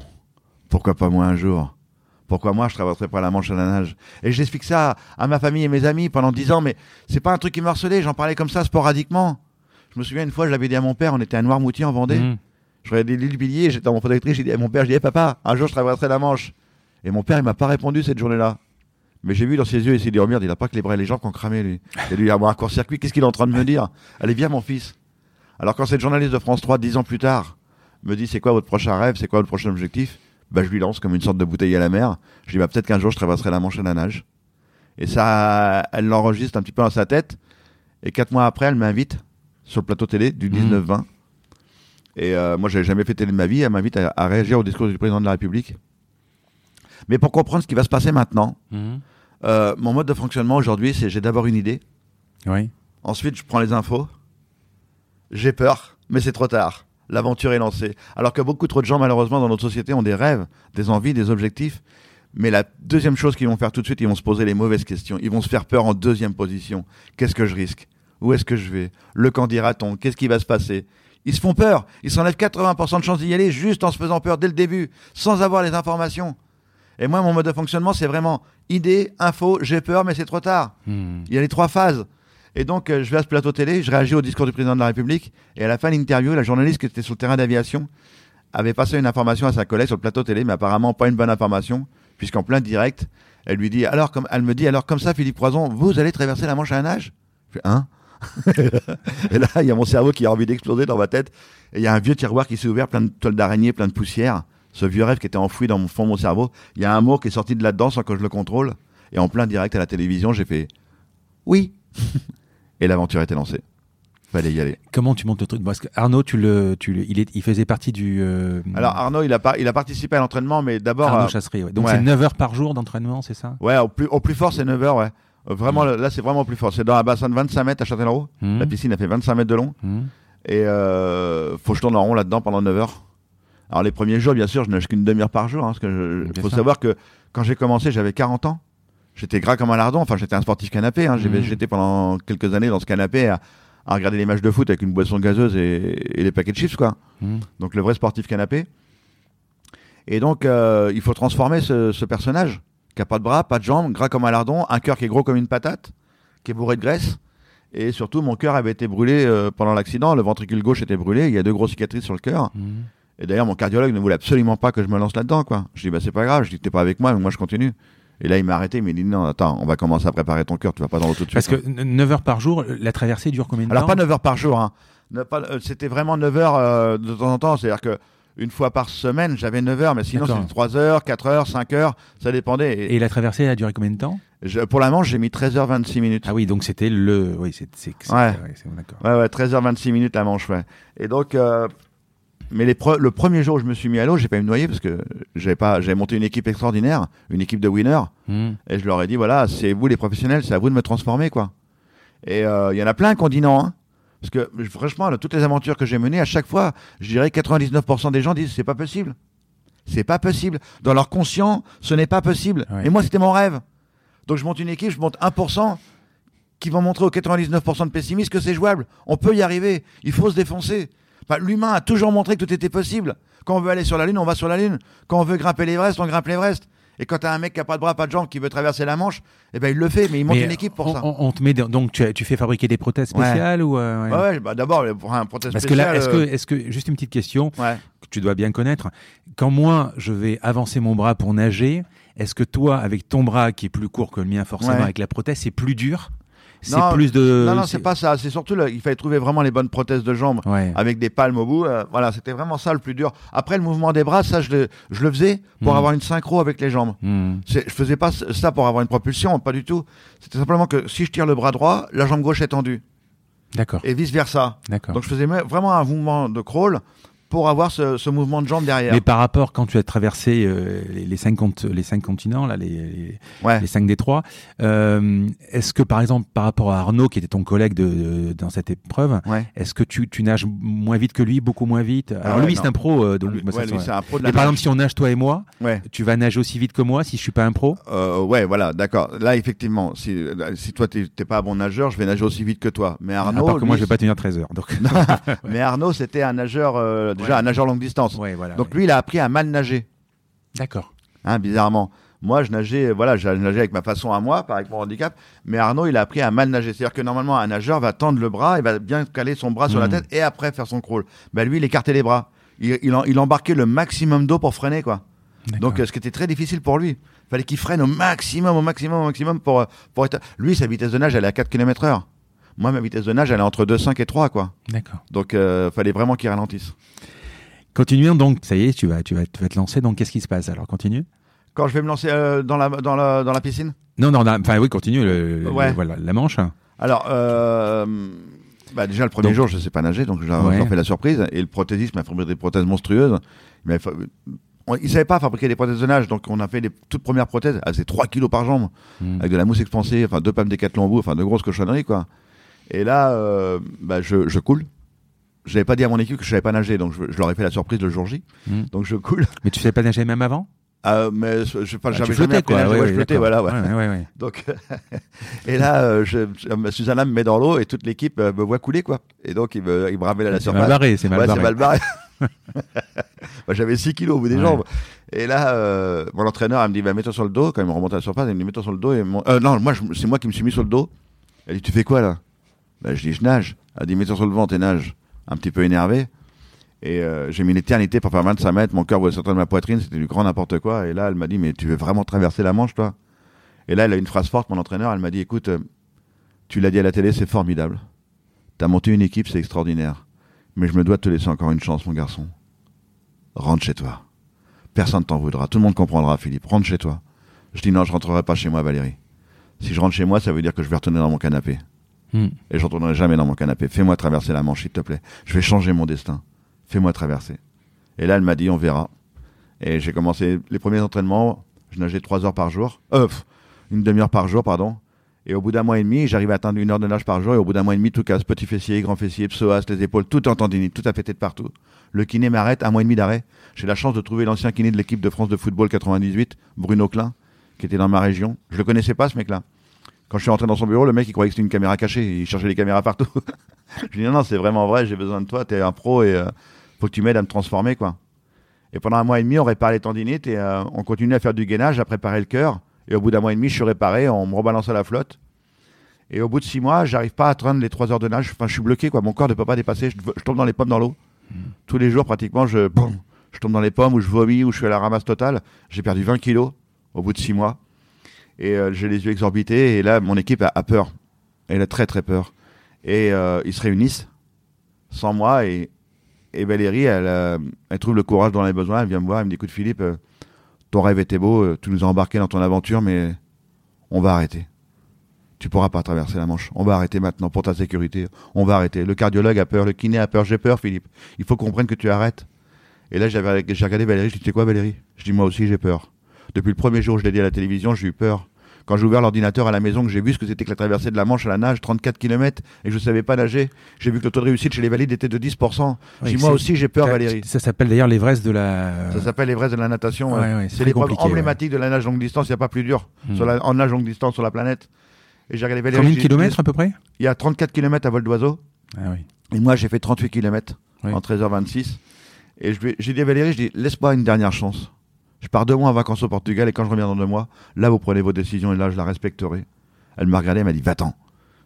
pourquoi pas moi un jour? Pourquoi moi je traverserais pas la Manche à la nage? Et j'explique ça à, ma famille et mes amis pendant dix ans, mais c'est pas un truc qui me harcelait, j'en parlais comme ça sporadiquement. Je me souviens une fois, je l'avais dit à mon père, on était à Noirmoutier en Vendée. Mmh. Je regardais l'île Billier, j'étais dans mon protectrice, j'ai dit à mon père, je dis, papa, un jour je traverserai la Manche. Et mon père, il m'a pas répondu cette journée-là. Mais j'ai vu dans ses yeux essayer de dormir, il a pas que les bras et les jambes qui ont cramé, lui. Il a dû avoir un court-circuit. Qu'est-ce qu'il est en train de me dire? Allez, viens, mon fils. Alors, quand cette journaliste de France 3, dix ans plus tard, me dit c'est quoi votre prochain rêve, c'est quoi votre prochain objectif, bah, je lui lance comme une sorte de bouteille à la mer. Je dis, bah, peut-être qu'un jour, je traverserai la Manche à la nage. Et ça, elle l'enregistre un petit peu dans sa tête. Et quatre mois après, elle m'invite sur le plateau télé du 19-20. Mmh. Et euh, moi, j'avais jamais fait télé de ma vie. Elle m'invite à, réagir au discours du président de la République. Mais pour comprendre ce qui va se passer maintenant, mmh. Euh, mon mode de fonctionnement aujourd'hui, c'est j'ai d'abord une idée. Oui. Ensuite, je prends les infos. J'ai peur, mais c'est trop tard. L'aventure est lancée. Alors que beaucoup trop de gens, malheureusement, dans notre société, ont des rêves, des envies, des objectifs. Mais la deuxième chose qu'ils vont faire tout de suite, ils vont se poser les mauvaises questions. Ils vont se faire peur en deuxième position. Qu'est-ce que je risque? Où est-ce que je vais? Le qu'en dira-t-on? Qu'est-ce qui va se passer? Ils se font peur. Ils s'enlèvent 80% de chances d'y aller juste en se faisant peur dès le début, sans avoir les informations. Et moi, mon mode de fonctionnement, c'est vraiment idée, info, j'ai peur, mais c'est trop tard. Hmm. Il y a les trois phases. Et donc, euh, je vais à ce plateau télé, je réagis au discours du président de la République, et à la fin de l'interview, la journaliste qui était sur le terrain d'aviation avait passé une information à sa collègue sur le plateau télé, mais apparemment pas une bonne information, puisqu'en plein direct, elle lui dit, alors, comme, elle me dit, alors comme ça, Philippe Poison, vous allez traverser la Manche à un nage Je fais, hein? Et là, il y a mon cerveau qui a envie d'exploser dans ma tête, et il y a un vieux tiroir qui s'est ouvert, plein de toiles d'araignée, plein de poussière ce vieux rêve qui était enfoui dans mon fond de mon cerveau, il y a un mot qui est sorti de là-dedans sans que je le contrôle. Et en plein direct à la télévision, j'ai fait oui. et l'aventure était lancée. Fallait y aller. Comment tu montes le truc? Parce que Arnaud, tu le, tu il, est, il faisait partie du. Euh, Alors Arnaud, il a, pas, il a participé à l'entraînement, mais d'abord. Arnaud Chasserie, Donc c'est 9 heures par jour d'entraînement, c'est ça? Ouais, au plus, au plus fort, c'est 9 heures, ouais. Euh, vraiment, là, c'est vraiment plus fort. C'est dans un bassin de 25 mètres à Châtellerault. Mmh. La piscine a fait 25 mètres de long. Mmh. Et euh, faut que je tourne en rond là-dedans pendant 9 heures. Alors les premiers jours, bien sûr, je nage qu'une demi-heure par jour. Hein, parce que faut savoir que quand j'ai commencé, j'avais 40 ans. J'étais gras comme un lardon. Enfin, j'étais un sportif canapé. Hein. Mmh. J'étais pendant quelques années dans ce canapé à, regarder les matchs de foot avec une boisson gazeuse et, et des paquets de chips, quoi. Mmh. Donc le vrai sportif canapé. Et donc, euh, il faut transformer ce, personnage qui a pas de bras, pas de jambes, gras comme un lardon, un cœur qui est gros comme une patate, qui est bourré de graisse. Et surtout, mon cœur avait été brûlé euh, pendant l'accident. Le ventricule gauche était brûlé. Il y a deux grosses cicatrices sur le cœur. Mmh. Et d'ailleurs, mon cardiologue ne voulait absolument pas que je me lance là-dedans, quoi. Je dis, bah, c'est pas grave. Je dis, t'es pas avec moi, mais moi, je continue. Et là, il m'a arrêté, il m'a dit, non, attends, on va commencer à préparer ton cœur, tu vas pas dans l'eau tout de suite. Parce que 9 heures par jour, la traversée dure combien de temps Alors, pas 9 heures par jour, hein. Euh, c'était vraiment 9 heures euh, de temps en temps. C'est-à-dire que une fois par semaine, j'avais 9 heures, mais sinon, c'était 3 heures, 4 heures, 5 heures, ça dépendait. Et, la traversée, elle a duré combien de temps Pour la manche, j'ai mis 13h26 minutes. Ah oui, donc c'était le. Oui, c'est. Ouais. Ouais, ouais, ouais, 13h26 minutes la manche, ouais. Et donc, euh, mais les le premier jour où je me suis mis à l'eau, j'ai pas eu me noyer parce que j'avais pas, j'avais monté une équipe extraordinaire, une équipe de winners, hmm. et je leur ai dit voilà, c'est vous les professionnels, c'est à vous de me transformer quoi. Et euh, il y en a plein qui ont dit non, hein, parce que franchement, toutes les aventures que j'ai menées, à chaque fois, je dirais 99% des gens disent c'est pas possible, c'est pas possible. Dans leur conscient, ce n'est pas possible. Et moi, c'était mon rêve. Donc je monte une équipe, je monte 1% qui vont montrer aux 99% de pessimistes que c'est jouable. On peut y arriver. Il faut se défoncer. L'humain a toujours montré que tout était possible. Quand on veut aller sur la Lune, on va sur la Lune. Quand on veut grimper l'Everest, on grimpe l'Everest. Et quand tu as un mec qui a pas de bras, pas de jambes, qui veut traverser la Manche, eh ben il le fait, mais il monte une équipe pour on, ça. On, te met donc tu, tu, fais fabriquer des prothèses spéciales ou euh, ouais, bah d'abord pour un prothèse Parce que là, est-ce que, euh, est-ce que juste une petite question que tu dois bien connaître. Quand moi je vais avancer mon bras pour nager, est-ce que toi avec ton bras qui est plus court que le mien forcément avec la prothèse c'est plus dur c'est plus de. Non, non, c'est pas ça. C'est surtout, il fallait trouver vraiment les bonnes prothèses de jambes avec des palmes au bout. Euh, voilà, c'était vraiment ça le plus dur. Après, le mouvement des bras, ça, je le, je le faisais pour hmm. avoir une synchro avec les jambes. Hmm. Je faisais pas ça pour avoir une propulsion, pas du tout. C'était simplement que si je tire le bras droit, la jambe gauche est tendue. D'accord. Et vice versa. D'accord. Donc je faisais vraiment un mouvement de crawl pour avoir ce, mouvement de jambe derrière. Mais par rapport quand tu as traversé euh, les, cinq les cinq continents là, les les, cinq détroits, euh, est-ce que par exemple par rapport à Arnaud qui était ton collègue de, dans cette épreuve, est-ce que tu, tu nages moins vite que lui, beaucoup moins vite? Alors lui c'est un pro, euh, donc lui, c'est un pro de la par exemple si on nage toi et moi, tu vas nager aussi vite que moi si je suis pas un pro? Ouais voilà d'accord. Là effectivement si si toi t'es pas un bon nageur, je vais nager aussi vite que toi. Mais Arnaud, à part que moi je vais pas tenir 13 heures donc. mais Arnaud c'était un nageur déjà un nageur longue distance. Donc lui, il a appris à mal nager. D'accord. Hein, bizarrement. Moi, je nageais, voilà, je nageais avec ma façon à moi, par avec mon handicap. Mais Arnaud, il a appris à mal nager. C'est-à-dire que normalement, un nageur va tendre le bras, il va bien caler son bras sur la hmm. tête et après faire son crawl. Ben lui, il écartait les bras. Il, il, embarquait le maximum d'eau pour freiner, quoi. Donc, euh, ce qui était très difficile pour lui. Il fallait qu'il freine au maximum, au maximum, au maximum pour, euh, pour être. Lui, sa vitesse de nage, elle est à 4 km heure. Moi, ma vitesse de nage, elle est entre 2,5 et 3, quoi. D'accord. Donc, il euh, fallait vraiment qu'il ralentisse. Continuons donc, ça y est, tu vas, tu vas, tu vas te lancer. Donc, qu'est-ce qui se passe Alors, continue. Quand je vais me lancer euh, dans, la, dans, la, dans la piscine? Non, non, enfin oui, continue. Le, voilà, la manche. Alors, euh, bah déjà le premier jour, je ne sais pas nager, donc j'ai fait la surprise. Et le prothésiste m'a fabriqué des prothèses monstrueuses. Il ne savait pas fabriquer des prothèses de nage, donc on a fait les toutes premières prothèses. Elles faisaient 3 kilos par jambe, hmm. avec de la mousse expansée, enfin deux pommes décathlon au bout, enfin de grosses cochonneries quoi. Et là, euh, bah, je, je coule je n'avais pas dit à mon équipe que je savais pas nager, donc je, leur ai fait la surprise le jour J. Hmm. Donc je coule. Mais tu savais pas nager même avant? Euh, mais je, je, bah, j'avais jamais quoi. Nager, ouais, je flottais, voilà. Ouais. Ouais, donc, et là, euh, je, Susanna me met dans l'eau et toute l'équipe euh, me voit couler, quoi. Et donc, il me, il me ramène à la surface. C'est mal barré, c'est mal barré. C'est mal barré. bah, j'avais 6 kilos au bout des jambes. Et là, euh, mon entraîneur, elle me dit, bah, mets-toi sur le dos. Quand il me remonte à la surface, il me dit, mets-toi sur le dos. Et mon... non, moi, c'est moi qui me suis mis sur le dos. Elle dit, tu fais quoi, là? Bah, je dis, je nage. Elle dit, mets-toi sur le ventre et nage un petit peu énervé. Et euh, j'ai mis une éternité pour faire 25 mètres. Mon cœur voulait sortir de ma poitrine. C'était du grand n'importe quoi. Et là, elle m'a dit, mais tu veux vraiment traverser la Manche, toi? Et là, elle a une phrase forte, mon entraîneur. Elle m'a dit, écoute, euh, tu l'as dit à la télé, c'est formidable. Tu as monté une équipe, c'est extraordinaire. Mais je me dois te laisser encore une chance, mon garçon. Rentre chez toi. Personne t'en voudra. Tout le monde comprendra, Philippe. Rentre chez toi. Je dis, non, je rentrerai pas chez moi, Valérie. Si je rentre chez moi, ça veut dire que je vais retourner dans mon canapé. Hmm. Et je retournerai jamais dans mon canapé. Fais-moi traverser la Manche, s'il te plaît. Je vais changer mon destin. Fais-moi traverser. Et là, elle m'a dit, on verra. Et j'ai commencé les premiers entraînements. Je nageais trois heures par jour. Euh, une demi-heure par jour, pardon. Et au bout d'un mois et demi, j'arrivais à atteindre une heure de nage par jour. Et au bout d'un mois et demi, tout casse. Petit fessier, grand fessier, psoas, les épaules, tout en tendinite, tout a pété de partout. Le kiné m'arrête, un mois et demi d'arrêt. J'ai la chance de trouver l'ancien kiné de l'équipe de France de football 98, Bruno Klein, qui était dans ma région. Je le connaissais pas, ce mec-là. Quand je suis rentré dans son bureau, le mec il croyait que c'était une caméra cachée, il cherchait les caméras partout. je lui ai dit non, non, c'est vraiment vrai, j'ai besoin de toi, t'es un pro et euh, faut que tu m'aides à me transformer quoi. Et pendant un mois et demi, on réparait les tendinites et euh, on continuait à faire du gainage, à préparer le cœur. Et au bout d'un mois et demi, je suis réparé, on me rebalance à la flotte. Et au bout de six mois, j'arrive pas à atteindre les trois heures de nage. Enfin, je suis bloqué, quoi. Mon corps ne peut pas dépasser. Je, tombe dans les pommes dans l'eau. Mmh. Tous les jours, pratiquement, je, je tombe dans les pommes, ou je vomis, ou je suis à la ramasse totale. J'ai perdu 20 kilos au bout de six mois et euh, j'ai les yeux exorbités. Et là, mon équipe a, peur. Elle a très très peur. Et euh, ils se réunissent sans moi. Et, et Valérie, elle, euh, trouve le courage dont elle a besoin. Elle vient me voir. Elle me dit Écoute, Philippe, ton rêve était beau. Tu nous as embarqués dans ton aventure, mais on va arrêter. Tu pourras pas traverser la Manche. On va arrêter maintenant pour ta sécurité. On va arrêter. Le cardiologue a peur, le kiné a peur. J'ai peur, Philippe. Il faut qu'on comprenne que tu arrêtes. Et là, j'ai regardé Valérie. Je dis Tu sais quoi, Valérie? Je dis Moi aussi, j'ai peur. Depuis le premier jour où je l'ai dit à la télévision, j'ai eu peur quand j'ai ouvert l'ordinateur à la maison, que j'ai vu ce que c'était que la traversée de la Manche à la nage, 34 km, et je ne savais pas nager, j'ai vu que le taux de réussite chez les valides était de 10%. Oui, moi aussi, j'ai peur, Valérie. Ça s'appelle d'ailleurs l'Everest de la. Ça s'appelle l'Everest de la natation. c'est l'épreuve emblématique de la nage longue distance. Il n'y a pas plus dur hmm. sur la, en nage longue distance sur la planète. Et j'ai regardé Valérie. Combien de kilomètres à peu près? Il y a 34 km à vol d'oiseau. Ah, et moi, j'ai fait 38 km en 13h26. Et j'ai dit à Valérie, je dis, laisse-moi une dernière chance. Je pars deux mois en vacances au Portugal et quand je reviens dans deux mois, là, vous prenez vos décisions et là, je la respecterai. Elle m'a regardé, elle m'a dit, va-t'en.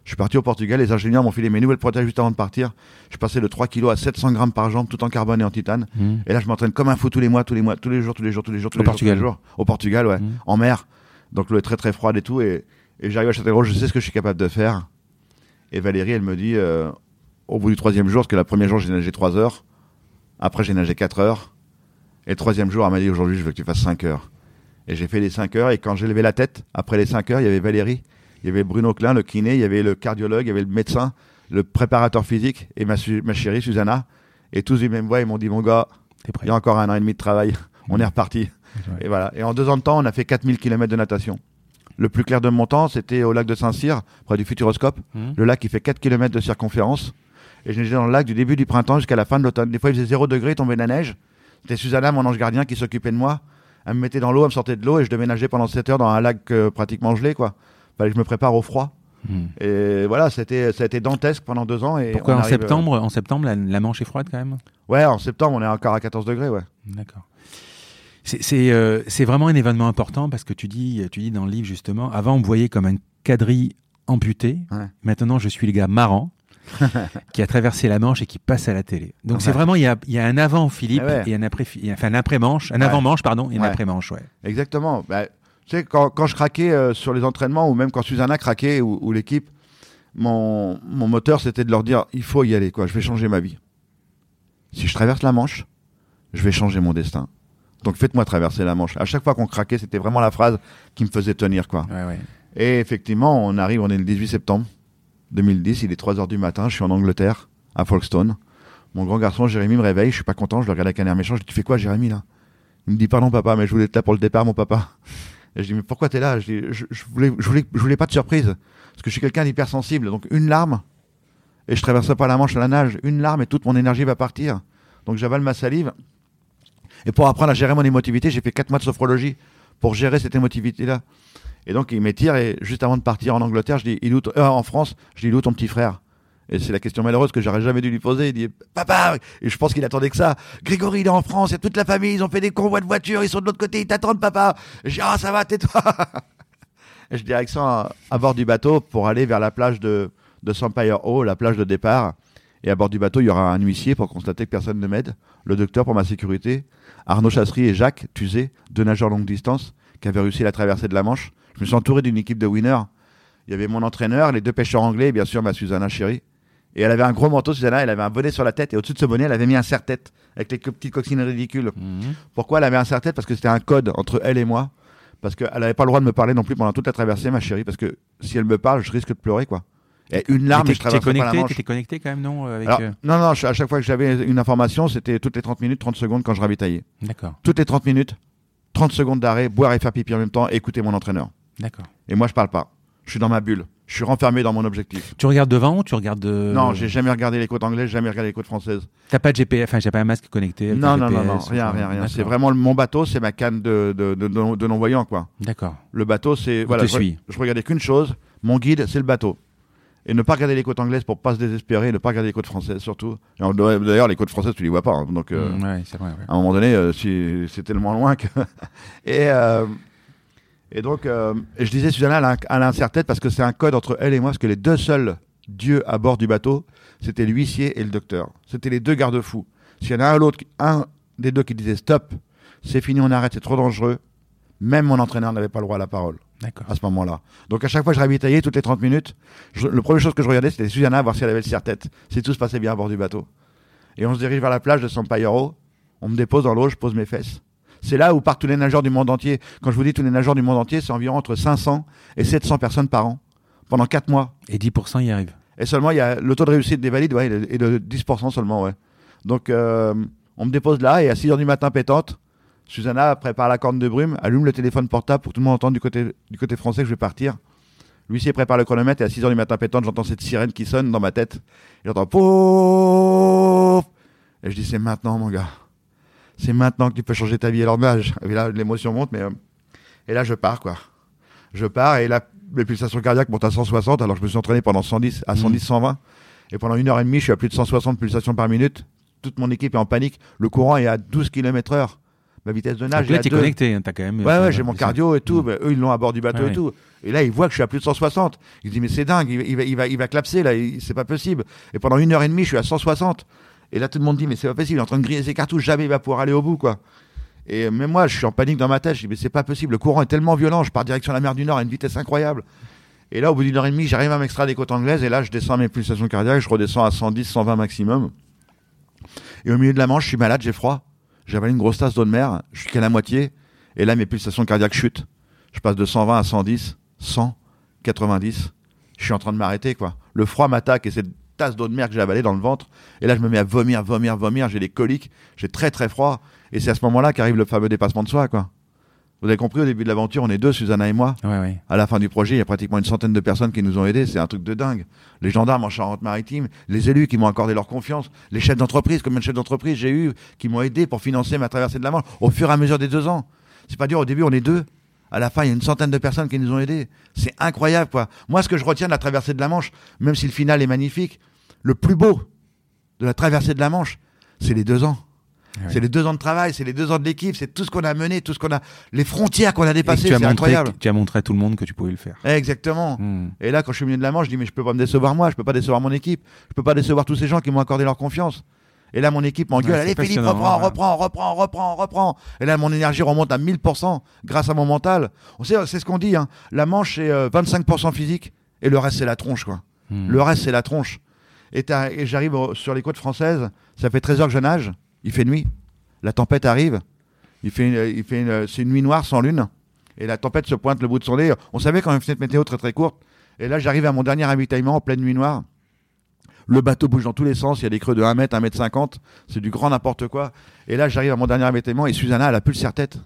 Je suis parti au Portugal, les ingénieurs m'ont filé mes nouvelles prothèses juste avant de partir. Je passais de 3 kg à 700 grammes par jambe, tout en carbone et en titane. Mmh. Et là, je m'entraîne comme un fou tous les mois, tous les mois, tous les jours, tous les jours, tous les jours, tous, les, jours, tous les jours. Au Portugal, ouais. Mmh. En mer. Donc l'eau est très très froide et tout. Et, j'arrive à Châtellerault, je sais ce que je suis capable de faire. Et Valérie, elle me dit, euh, au bout du troisième jour, parce que le premier jour, j'ai nagé 3 heures. Après, j'ai nagé 4 heures. Et le troisième jour, elle m'a dit, aujourd'hui, je veux que tu fasses 5 heures. Et j'ai fait les 5 heures. Et quand j'ai levé la tête, après les 5 heures, il y avait Valérie, il y avait Bruno Klein, le kiné, il y avait le cardiologue, il y avait le médecin, le préparateur physique et ma, ma chérie Susanna. Et tous ils me voient, ils m'ont dit, mon gars, il y a encore un an et demi de travail. On est reparti. Et voilà. Et en deux ans de temps, on a fait 4000 km de natation. Le plus clair de mon temps, c'était au lac de Saint-Cyr, près du Futuroscope. Mmh. Le lac qui fait 4 km de circonférence. Et je nageais dans le lac du début du printemps jusqu'à la fin de l'automne. Des fois, il faisait 0 degré, tombait de la neige. C'était Susanna, mon ange gardien, qui s'occupait de moi elle me mettait dans l'eau, elle me sortait de l'eau et je nager pendant 7 heures dans un lac euh, pratiquement gelé, quoi. Fallait que je me prépare au froid. Hmm. Et voilà, c'était, ça a été dantesque pendant deux ans. Et Pourquoi en septembre, en septembre la, Manche est froide quand même? Ouais, en septembre, on est encore à 14 degrés, ouais. D'accord. C'est, euh, c'est, vraiment un événement important parce que tu dis, tu dis dans le livre justement, avant on me voyait comme un quadrille amputé. Maintenant, je suis le gars marrant. qui a traversé la Manche et qui passe à la télé. Donc c'est vraiment il y a, y a, un avant Philippe ah et un après, enfin un après Manche, un avant Manche pardon et un après Manche, ouais. Exactement. Bah, tu sais quand, quand je craquais euh, sur les entraînements ou même quand Susanna craquait ou, ou l'équipe, mon, mon moteur c'était de leur dire il faut y aller quoi, je vais changer ma vie. Si je traverse la Manche, je vais changer mon destin. Donc faites-moi traverser la Manche. À chaque fois qu'on craquait, c'était vraiment la phrase qui me faisait tenir quoi. Et effectivement, on arrive, on est le 18 septembre. 2010, il est 3h du matin, je suis en Angleterre, à Folkestone. Mon grand garçon, Jérémy, me réveille, je suis pas content, je le regarde avec un air méchant, je dis, tu fais quoi, Jérémy, là? Il me dit, pardon, papa, mais je voulais être là pour le départ, mon papa. Et je dis, mais pourquoi t'es là? Je, dis, je, voulais, pas de surprise, parce que je suis quelqu'un d'hypersensible, donc une larme, et je traverse pas la Manche à la nage, une larme et toute mon énergie va partir. Donc j'avale ma salive. Et pour apprendre à gérer mon émotivité, j'ai fait 4 mois de sophrologie pour gérer cette émotivité-là. Et donc, il m'étire et juste avant de partir en Angleterre, je dis, il euh, en France, je dis, où ton petit frère? Et c'est la question malheureuse que j'aurais jamais dû lui poser. Il dit Papa Et je pense qu'il attendait que ça. Grégory, il est en France, il y a toute la famille, ils ont fait des convois de voitures, ils sont de l'autre côté, ils t'attendent, papa. Ah, ça va, tais-toi je direction à, à, bord du bateau pour aller vers la plage de, de Sampire Hall, la plage de départ. Et à bord du bateau, il y aura un huissier pour constater que personne ne m'aide, le docteur pour ma sécurité, Arnaud Chasserie et Jacques Tuzé, deux nageurs longue distance, qui avaient réussi la traversée de la Manche. Je me suis entouré d'une équipe de winners. Il y avait mon entraîneur, les deux pêcheurs anglais, et bien sûr ma Susanna chérie. Et elle avait un gros manteau, Susanna, elle avait un bonnet sur la tête, et au-dessus de ce bonnet, elle avait mis un serre-tête, avec les petites coquines ridicules. Mhm. Pourquoi elle avait un serre-tête? Parce que c'était un code entre elle et moi. Parce qu'elle n'avait pas le droit de me parler non plus pendant toute la traversée, ma chérie, parce que si elle me parle, je risque de pleurer, quoi. Et une larme, je traverse connecté, pas la Manche. T'étais connecté quand même, non euh, euh? Non, non, à chaque fois que j'avais une information, c'était toutes les 30 minutes, 30 secondes quand je ravitaillais. D'accord. Toutes les 30 minutes, 30 secondes d'arrêt, boire et faire pipi en même temps, écouter mon entraîneur. D'accord. Et moi, je parle pas. Je suis dans ma bulle. Je suis renfermé dans mon objectif. Tu regardes devant ou tu regardes de... Non, j'ai jamais regardé les côtes anglaises, jamais regardé les côtes françaises. T'as pas de GPS, enfin, j'ai pas un masque connecté. Non, non, non, non, rien, rien, rien. C'est vraiment mon bateau, c'est ma canne de, de, de, de non-voyant, quoi. D'accord. Le bateau, c'est. Voilà, je, suis? je regardais qu'une chose. Mon guide, c'est le bateau. Et ne pas regarder les côtes anglaises pour pas se désespérer, ne pas regarder les côtes françaises surtout. D'ailleurs, les côtes françaises, tu les vois pas. Hein, donc, euh, mmh, ouais, vrai, ouais. à un moment donné, euh, si, c'est tellement loin que. et, euh, et donc, euh, je disais Susanna, un serre-tête parce que c'est un code entre elle et moi, parce que les deux seuls dieux à bord du bateau, c'était l'huissier et le docteur. C'était les deux garde-fous. S'il y en a un, l'autre, un des deux qui disait stop, c'est fini, on arrête, c'est trop dangereux, même mon entraîneur n'avait pas le droit à la parole à ce moment-là. Donc à chaque fois que je ravitaillais, toutes les 30 minutes, je, le première chose que je regardais, c'était Susanna, voir si elle avait le serre-tête, si tout se passait bien à bord du bateau. Et on se dirige vers la plage de Sampayero, on me dépose dans l'eau, je pose mes fesses. C'est là où partent tous les nageurs du monde entier. Quand je vous dis tous les nageurs du monde entier, c'est environ entre 500 et 700 personnes par an, pendant 4 mois. Et 10% y arrivent. Et seulement, il y a le taux de réussite des valides ouais, est de 10% seulement. Ouais. Donc, euh, on me dépose là, et à 6 h du matin pétante, Susanna prépare la corne de brume, allume le téléphone portable pour que tout le monde entende du côté, du côté français que je vais partir. L'huissier prépare le chronomètre et à 6h du matin pétante, j'entends cette sirène qui sonne dans ma tête. J'entends pouf Et je dis c'est maintenant mon gars. C'est maintenant que tu peux changer ta vie. Alors là, et là l'émotion monte, mais euh, et là je pars quoi. Je pars et là mes pulsations cardiaques montent à 160 alors je me suis entraîné pendant 110 à 110 120 et pendant une heure et demie je suis à plus de 160 pulsations par minute. Toute mon équipe est en panique. Le courant est à 12 km heure ma vitesse de nage. Donc là, t'es connecté, hein, t'as quand même. Ouais, ouais, j'ai mon cardio et tout. eux, ils l'ont à bord du bateau et tout. Et là, ils voient que je suis à plus de 160. Ils disent, mais c'est dingue, il, va, il, va, il va clapser, là, c'est pas possible. Et pendant une heure et demie, je suis à 160. Et là, tout le monde dit, mais c'est pas possible, il est en train de griller ses cartouches, jamais il va pouvoir aller au bout, quoi. Et même moi, je suis en panique dans ma tête. Je dis, mais c'est pas possible, le courant est tellement violent, je pars direction la mer du Nord à une vitesse incroyable. Et là, au bout d'une heure et demie, j'arrive à m'extraire des côtes anglaises, et là, je descends mes pulsations cardiaques, je redescends à 110, 120 maximum. Et au milieu de la manche, je suis malade, j'ai froid. J'avais une grosse tasse d'eau de mer, je suis qu'à la moitié, et là mes pulsations cardiaques chutent. Je passe de 120 à 110, 100, 90. Je suis en train de m'arrêter, quoi. Le froid m'attaque et cette tasse d'eau de mer que j'ai avalée dans le ventre, et là je me mets à vomir, vomir, vomir, j'ai des coliques, j'ai très très froid, et c'est à ce moment-là qu'arrive le fameux dépassement de soi, quoi. Vous avez compris, au début de l'aventure, on est deux, Susanna et moi. Ouais, ouais. À la fin du projet, il y a pratiquement une centaine de personnes qui nous ont aidés. C'est un truc de dingue. Les gendarmes en Charente-Maritime, les élus qui m'ont accordé leur confiance, les chefs d'entreprise, combien de chefs d'entreprise j'ai eu qui m'ont aidé pour financer ma traversée de la Manche au fur et à mesure des deux ans. C'est pas dur, au début, on est deux. À la fin, il y a une centaine de personnes qui nous ont aidés. C'est incroyable, quoi. Moi, ce que je retiens de la traversée de la Manche, même si le final est magnifique, le plus beau de la traversée de la Manche, c'est les deux ans. C'est les deux ans de travail, c'est les deux ans de l'équipe, c'est tout ce qu'on a mené, tout ce qu'on a, les frontières qu'on a dépassées, c'est incroyable. Tu as montré à tout le monde que tu pouvais le faire. Exactement. Hmm. Et là, quand je suis au milieu de la Manche, je dis mais je peux pas me décevoir moi, je peux pas décevoir mon équipe, je peux pas décevoir tous ces gens qui m'ont accordé leur confiance. Et là, mon équipe m'engueule, allez Philippe, reprends, reprends, reprends, reprends, reprends. Et là, mon énergie remonte à 1000% grâce à mon mental. On sait, c'est ce qu'on dit, hein. La Manche, c'est 25% euh, physique et le reste, c'est la tronche, quoi. Hmm. Le reste, c'est la tronche. Et, et j'arrive sur les côtes françaises, ça fait 13 heures que je nage, il fait nuit. La tempête arrive. Il fait, il fait c'est une nuit noire sans lune. Et la tempête se pointe le bout de son nez. On savait quand même une fenêtre météo très très courte. Et là, j'arrive à mon dernier ravitaillement en pleine nuit noire. Le bateau bouge dans tous les sens. Il y a des creux de 1 mètre, 1 mètre 50. C'est du grand n'importe quoi. Et là, j'arrive à mon dernier ravitaillement et Susanna, elle a plus le serre-tête.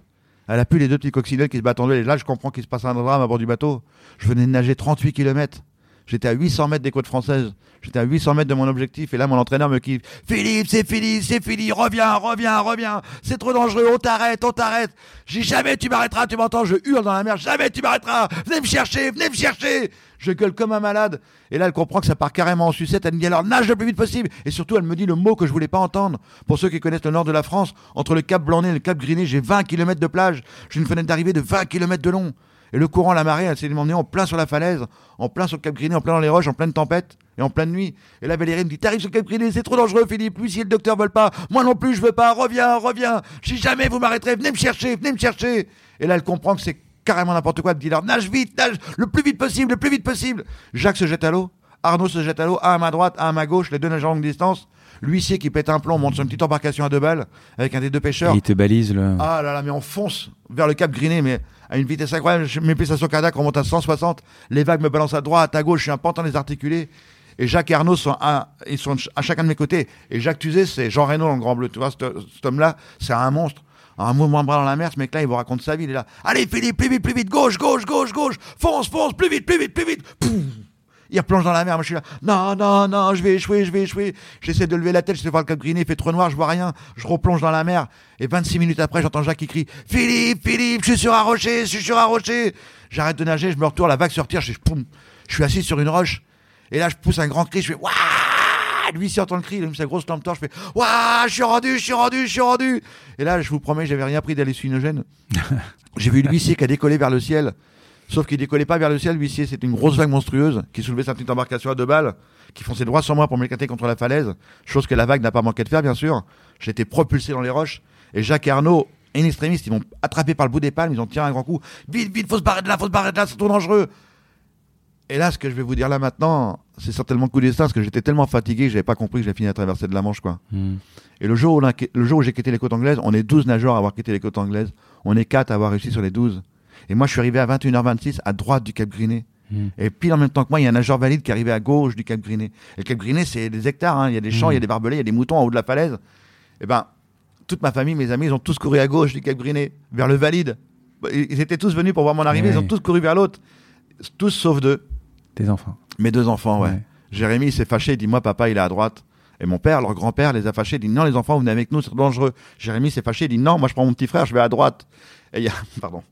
Elle a plus les deux petits coccinelles qui se battent en deux. Et là, je comprends qu'il se passe un drame à bord du bateau. Je venais de nager 38 km. J'étais à 800 mètres des côtes françaises. J'étais à 800 mètres de mon objectif. Et là, mon entraîneur me kiffe. Philippe, c'est fini, c'est fini. Reviens, reviens, reviens. C'est trop dangereux. On t'arrête, on t'arrête. J'ai jamais tu m'arrêteras. Tu m'entends? Je hurle dans la mer. Jamais tu m'arrêteras. Venez me chercher, venez me chercher. Je gueule comme un malade. Et là, elle comprend que ça part carrément en sucette. Elle me dit alors nage le plus vite possible. Et surtout, elle me dit le mot que je voulais pas entendre. Pour ceux qui connaissent le nord de la France, entre le cap Blanc et le cap Griné, j'ai 20 km de plage. J'ai une fenêtre d'arrivée de 20 km de long. Et le courant, la marée, elle s'est emmenée en plein sur la falaise, en plein sur le Cap Griné, en plein dans les roches, en pleine tempête et en pleine nuit. Et là, Valérie me dit T'arrives sur le Cap Griné, c'est trop dangereux, Philippe. Lui, si le docteur veut pas, moi non plus, je veux pas. Reviens, reviens. Si jamais vous m'arrêterez, venez me chercher, venez me chercher. Et là, elle comprend que c'est carrément n'importe quoi. Alors, nage vite, nage le plus vite possible, le plus vite possible. Jacques se jette à l'eau. Arnaud se jette à l'eau, un à ma droite, un à ma gauche, les deux nageurs à longue distance. L'huissier qui pète un plomb monte sur une petite embarcation à deux balles avec un des deux pêcheurs. il te balise là. Ah là là, mais on fonce vers le cap Griné, mais à une vitesse incroyable. Mes pulsations cardiaques remontent à 160. Les vagues me balancent à droite, à gauche. Je suis un pantin désarticulé. Et Jacques et Arnaud sont à, ils sont à chacun de mes côtés. Et Jacques Tuzet, c'est Jean Reno dans le Grand Bleu. Tu vois, cet, homme-là, c'est un monstre. Un mouvement de bras dans la mer, ce mec-là, il vous raconte sa vie. Il est là. Allez, Philippe, plus vite, plus vite, gauche, gauche, gauche, gauche. Fonce, fonce, plus vite, plus vite, plus vite. Il replonge dans la mer. Moi, je suis là. Non, non, non, je vais échouer, je vais échouer. J'essaie de lever la tête, je sais voir le cap griné, il fait trop noir, je vois rien. Je replonge dans la mer. Et 26 minutes après, j'entends Jacques qui crie Philippe, Philippe, je suis sur un rocher, je suis sur un rocher. J'arrête de nager, je me retourne, la vague se retire, je, poum, je suis assis sur une roche. Et là, je pousse un grand cri, je fais Waouh lui, s'il entend le cri, il a sa grosse lampe torche, je fais Waouh, je suis rendu, je suis rendu, je suis rendu. Et là, je vous promets, j'avais rien pris d'hallucinogène. J'ai vu l'huissier qui a décollé vers le ciel. Sauf qu'il décollait pas vers le ciel, l'huissier. C'était une grosse vague monstrueuse qui soulevait sa petite embarcation à deux balles, qui fonçait droit sur moi pour m'éclater contre la falaise. Chose que la vague n'a pas manqué de faire, bien sûr. J'étais propulsé dans les roches. Et Jacques et Arnaud, extrémiste, ils m'ont attrapé par le bout des palmes, ils ont tiré un grand coup. Vite, vite, faut se barrer de là, faut se barrer de là, c'est trop dangereux. Et là, ce que je vais vous dire là maintenant, c'est certainement coup d'estin, parce que j'étais tellement fatigué que j'avais pas compris que j'avais fini à traverser de la Manche, quoi. Hmm. Et le jour, où le jour où j'ai quitté les côtes anglaises, on est 12 nageurs à avoir quitté les côtes anglaises. On est 4 à avoir réussi sur les 12. Et moi, je suis arrivé à 21h26 à droite du Cap Griné. Hmm. Et puis, en même temps que moi, il y a un nageur valide qui est arrivé à gauche du Cap Griné. Et le Cap Griné, c'est des hectares. Hein. Il y a des champs, il y a hmm. des barbelés, il y a des moutons en haut de la falaise. Et eh ben, toute ma famille, mes amis, ils ont tous couru à gauche du Cap Griné, vers le Valide. Ils étaient tous venus pour voir mon arrivée, ils ont tous couru vers l'autre. Tous sauf deux. Tes enfants. Mes deux enfants, ouais. Jérémy s'est fâché, il dit Moi, papa, il est à droite. Et mon père, leur grand-père, les a fâchés, il dit Non, les enfants, vous venez avec nous, c'est dangereux. Jérémy s'est fâché, il dit Non, moi, je prends mon petit frère, je vais à droite. Et il y a, pardon.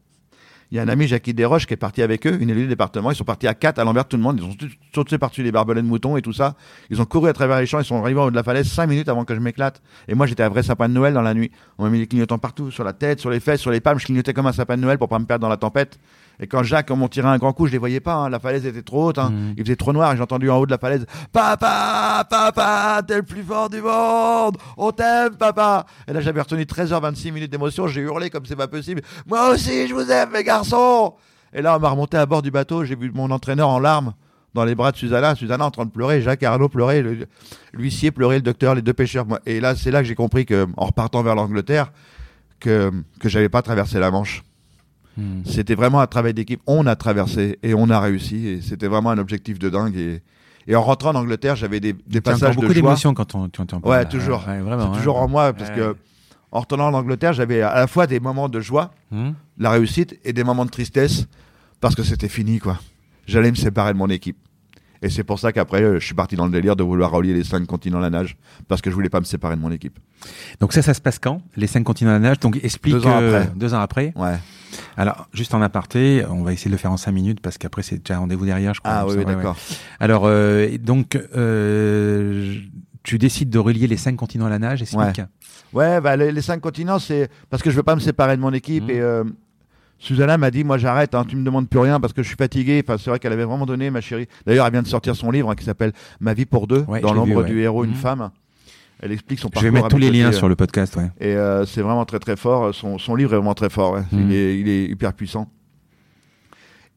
Il y a un ami, Jackie Desroches, qui est parti avec eux, une élue du département. Ils sont partis à quatre à l'envers tout le monde. Ils ont sauté par-dessus les barbelés de moutons et tout ça. Ils ont couru à travers les champs. Ils sont arrivés au haut de la falaise cinq minutes avant que je m'éclate. Et moi, j'étais un vrai sapin de Noël dans la nuit. On m'a mis des clignotants partout, sur la tête, sur les fesses, sur les palmes. Je clignotais comme un sapin de Noël pour pas me perdre dans la tempête. Et quand Jacques m'ont tiré un grand coup, je les voyais pas. Hein. La falaise était trop haute. Hein. Mmh. Il faisait trop noir. Et j'ai entendu en haut de la falaise Papa, papa, t'es le plus fort du monde. On t'aime, papa. Et là, j'avais retenu 13h26 minutes d'émotion. J'ai hurlé comme c'est pas possible. Moi aussi, je vous aime, mes garçons. Et là, on m'a remonté à bord du bateau. J'ai vu mon entraîneur en larmes dans les bras de Susanna. Susanna en train de pleurer. Jacques Arnaud pleurait. L'huissier pleurait, le docteur, les deux pêcheurs. Et là, c'est là que j'ai compris qu'en repartant vers l'Angleterre, que, que j'avais pas traversé la Manche. Hmm. C'était vraiment un travail d'équipe. On a traversé et on a réussi. Et c'était vraiment un objectif de dingue. Et, et en rentrant en Angleterre, j'avais des, des passages beaucoup d'émotions quand on, tu entends Ouais, toujours. c'est toujours en moi parce que en retournant en Angleterre, j'avais à la fois des moments de joie, hmm. la réussite, et des moments de tristesse parce que c'était fini, quoi. J'allais me séparer de mon équipe. Et c'est pour ça qu'après, euh, je suis parti dans le délire de vouloir relier les cinq continents à la nage, parce que je voulais pas me séparer de mon équipe. Donc ça, ça se passe quand? Les cinq continents à la nage Donc explique. Deux ans après. Deux ans après. Ouais. Alors, juste en aparté, on va essayer de le faire en cinq minutes parce qu'après c'est déjà rendez-vous derrière, je crois. Ah oui, d'accord. Alors, euh, donc, euh, tu décides de relier les cinq continents à la nage, explique. Ouais, ouais bah, les, cinq continents, c'est parce que je veux pas me séparer de mon équipe mmh. et euh, Susanna m'a dit, moi j'arrête, hein, tu me demandes plus rien parce que je suis fatigué. Enfin, c'est vrai qu'elle avait vraiment donné, ma chérie. D'ailleurs, elle vient de sortir son livre hein, qui s'appelle Ma vie pour deux, dans l'ombre du héros, une mmh. femme. Elle explique son parcours. Je vais mettre tous les liens sur le podcast, ouais. Et euh, c'est vraiment très très fort. Son, son, livre est vraiment très fort. Mmh. Il, est, il, est, hyper puissant.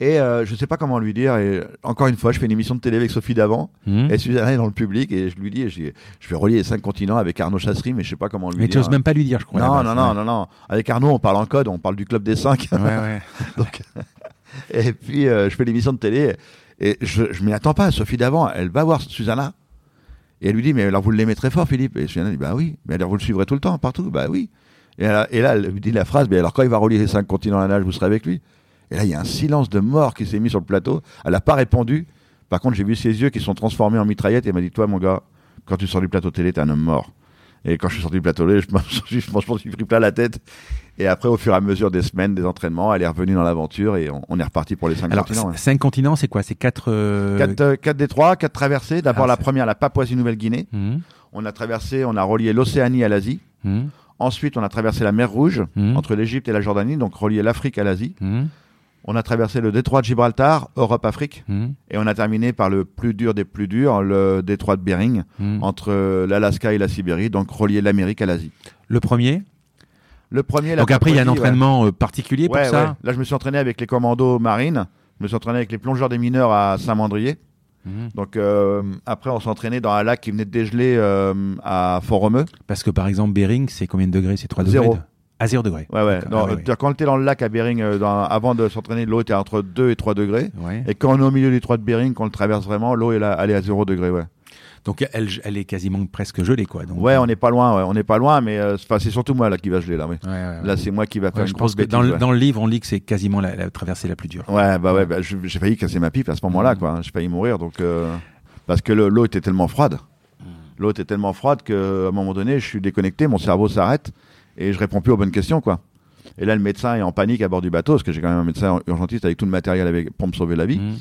Et euh, je ne sais pas comment lui dire. Et encore une fois, je fais une émission de télé avec Sophie Davant. Mmh. Et Suzanne est dans le public. Et je lui dis, je, vais relier les cinq continents avec Arnaud Chasserie, mais je ne sais pas comment lui dire. Mais tu n'oses même pas lui dire, je crois. Non, non, non, non, non. Avec Arnaud, on parle en code, on parle du club des cinq. Ouais, ouais. Donc, et puis, euh, je fais l'émission de télé. Et je ne m'y attends pas. Sophie Davant, elle va voir Susanna. Et elle lui dit, mais alors vous l'aimez très fort, Philippe? Et Susanna dit, bah oui. Mais alors vous le suivrez tout le temps, partout? Bah oui. Et, là, elle lui dit la phrase, mais alors quand il va relier les cinq continents à la nage, vous serez avec lui? Et là, il y a un silence de mort qui s'est mis sur le plateau. Elle n'a pas répondu. Par contre, j'ai vu ses yeux qui sont transformés en mitraillette et elle m'a dit Toi, mon gars, quand tu sors du plateau télé, t'es un homme mort. Et quand je suis sorti du plateau télé, je me suis pris plein la tête. Et après, au fur et à mesure des semaines, des entraînements, elle est revenue dans l'aventure et on, est reparti pour les cinq Alors, continents. Cinq continents, c'est quoi? C'est quatre, euh, quatre, euh, quatre détroits, quatre traversées. D'abord, la première, la Papouasie-Nouvelle-Guinée. Mmh. On a traversé, on a relié l'Océanie à l'Asie. Mmh. Ensuite, on a traversé la mer Rouge mmh. entre l'Égypte et la Jordanie, donc relié l'Afrique à l'Asie. On a traversé le détroit de Gibraltar, Europe-Afrique, hmm. et on a terminé par le plus dur des plus durs, le détroit de Bering, hmm. entre l'Alaska et la Sibérie, donc relier l'Amérique à l'Asie. Le premier? Le premier. Donc après, il y a un entraînement euh, particulier pour ça? Là, je me suis entraîné avec les commandos marines, je me suis entraîné avec les plongeurs des mineurs à Saint-Mandrier. Hmm. Donc euh, après, on s'est entraîné dans un lac qui venait de dégeler euh, à Fort-Romeu. Parce que par exemple, Bering, c'est combien de degrés? C'est 3 degrés à 0 degré. Ouais, ouais. Non, ah, Quand on était dans le lac à Bering, euh, avant de s'entraîner, l'eau était entre 2 et 3 degrés. Et quand on est au milieu du 3 de Bering, quand on le traverse vraiment, l'eau est, là, elle est à 0 degré, ouais. Donc elle, elle est quasiment presque gelée, quoi. Donc, ouais, on n'est pas loin, ouais. on n'est pas loin, mais euh, c'est surtout moi là qui va geler là. là, c'est moi qui va faire une je pense que dans, le livre, on lit que c'est quasiment la, traversée la plus dure. Ouais, bah ouais, bah, j'ai failli casser ma pipe à ce moment-là, mm. quoi. J'ai failli mourir, donc euh, parce que l'eau était tellement froide. Mm. L'eau était tellement froide qu'à un moment donné, je suis déconnecté, mon cerveau s'arrête et je réponds plus aux bonnes questions, quoi. Et là, le médecin est en panique à bord du bateau, parce que j'ai quand même un médecin urgentiste avec tout le matériel avec, pour me sauver la vie. Mmh.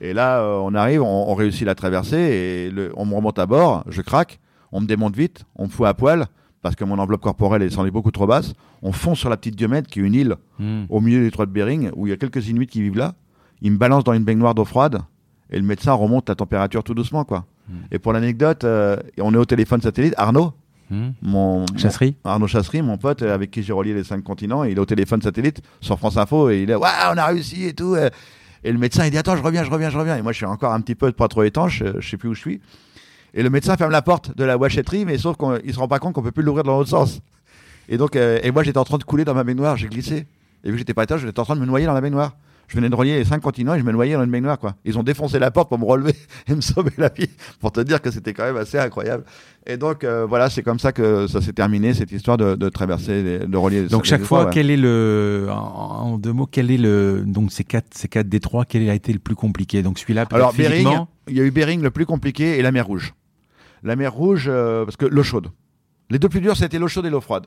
Et là, euh, on arrive, on, réussit la traversée, et on me remonte à bord, je craque, on me démonte vite, on me fout à poil, parce que mon enveloppe corporelle est descendue beaucoup trop basse. On fonce sur la petite Diomède, qui est une île mmh. au milieu du détroit de Bering, où il y a quelques Inuits qui vivent là. Ils me balancent dans une baignoire d'eau froide, et le médecin remonte la température tout doucement, quoi. Mmh. Et pour l'anecdote, euh, on est au téléphone satellite, Arnaud, Hmm. Mon, Chasserie Arnaud Chasserie, mon pote avec qui j'ai relié les cinq continents, il est au téléphone satellite sur France Info et il est Waouh, on a réussi et tout. Et le médecin il dit Attends, je reviens, je reviens, je reviens. Et moi je suis encore un petit peu pas trop étanche, je sais plus où je suis. Et le médecin ferme la porte de la wachetterie, mais sauf qu'il se rend pas compte qu'on peut plus l'ouvrir dans l'autre sens. Et donc, euh, et moi j'étais en train de couler dans ma baignoire, j'ai glissé. Et vu que j'étais pas étanche, j'étais en train de me noyer dans la baignoire. Je venais de relier les cinq continents et je me noyais dans une baignoire, quoi. Ils ont défoncé la porte pour me relever et me sauver la vie, pour te dire que c'était quand même assez incroyable. Et donc, euh, voilà, c'est comme ça que ça s'est terminé, cette histoire de, de traverser, de relier les Donc, chaque fois, quel est le, en, deux mots, quel est le, donc, ces quatre, ces quatre détroits, quel a été le plus compliqué? Donc, celui-là, Alors, Bering, il y a eu Bering le plus compliqué et la mer Rouge. La mer Rouge, euh, parce que l'eau chaude. Les deux plus durs, c'était l'eau chaude et l'eau froide.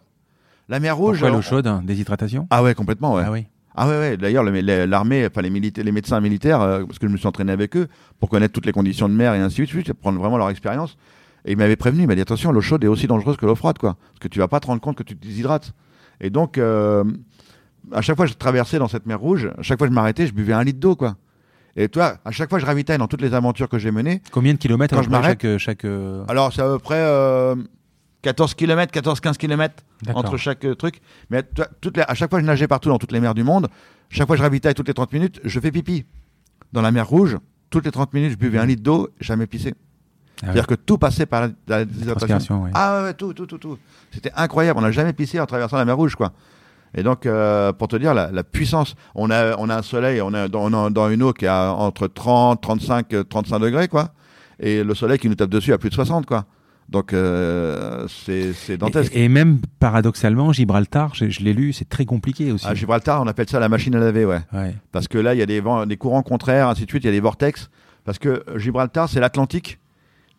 La mer Rouge. Pourquoi l'eau chaude? Hein, déshydratation? Ah ouais, complètement, ouais. Ah oui. Ah ouais, ouais. D'ailleurs, l'armée, enfin les, militaires, les médecins militaires, euh, parce que je me suis entraîné avec eux pour connaître toutes les conditions de mer et ainsi de suite, prendre vraiment leur expérience. Et il m'avait prévenu, il m'a dit attention, l'eau chaude est aussi dangereuse que l'eau froide, quoi, parce que tu vas pas te rendre compte que tu te déshydrates. Et donc, euh, à chaque fois que je traversais dans cette mer rouge, à chaque fois que je m'arrêtais, je buvais un litre d'eau, quoi. Et toi, à chaque fois que je ravitaille dans toutes les aventures que j'ai menées. Combien de kilomètres quand je m'arrête chaque, chaque... Alors, c'est à peu près 14 km, 14-15 km entre chaque euh, truc. Mais toutes à chaque fois, je nageais partout dans toutes les mers du monde. Chaque fois, je ravitaille toutes les 30 minutes, je fais pipi. Dans la mer Rouge, toutes les 30 minutes, je buvais un litre d'eau, jamais pissé. Ah C'est-à-dire que tout passait par la, la déshydratation. Ah ouais, tout, tout, tout, tout. C'était incroyable. On n'a jamais pissé en traversant la mer Rouge, quoi. Et donc, euh, pour te dire la, puissance, on a, on a un soleil, on est dans, dans, une eau qui a entre 30, 35, 35 degrés, quoi. Et le soleil qui nous tape dessus à plus de 60, quoi. Donc euh, c'est dantesque. Et, même paradoxalement, Gibraltar, je, l'ai lu, c'est très compliqué aussi. À Gibraltar, on appelle ça la machine à laver, ouais. Parce que là, il y a des, vents, des courants contraires, ainsi de suite, il y a des vortex. Parce que Gibraltar, c'est l'Atlantique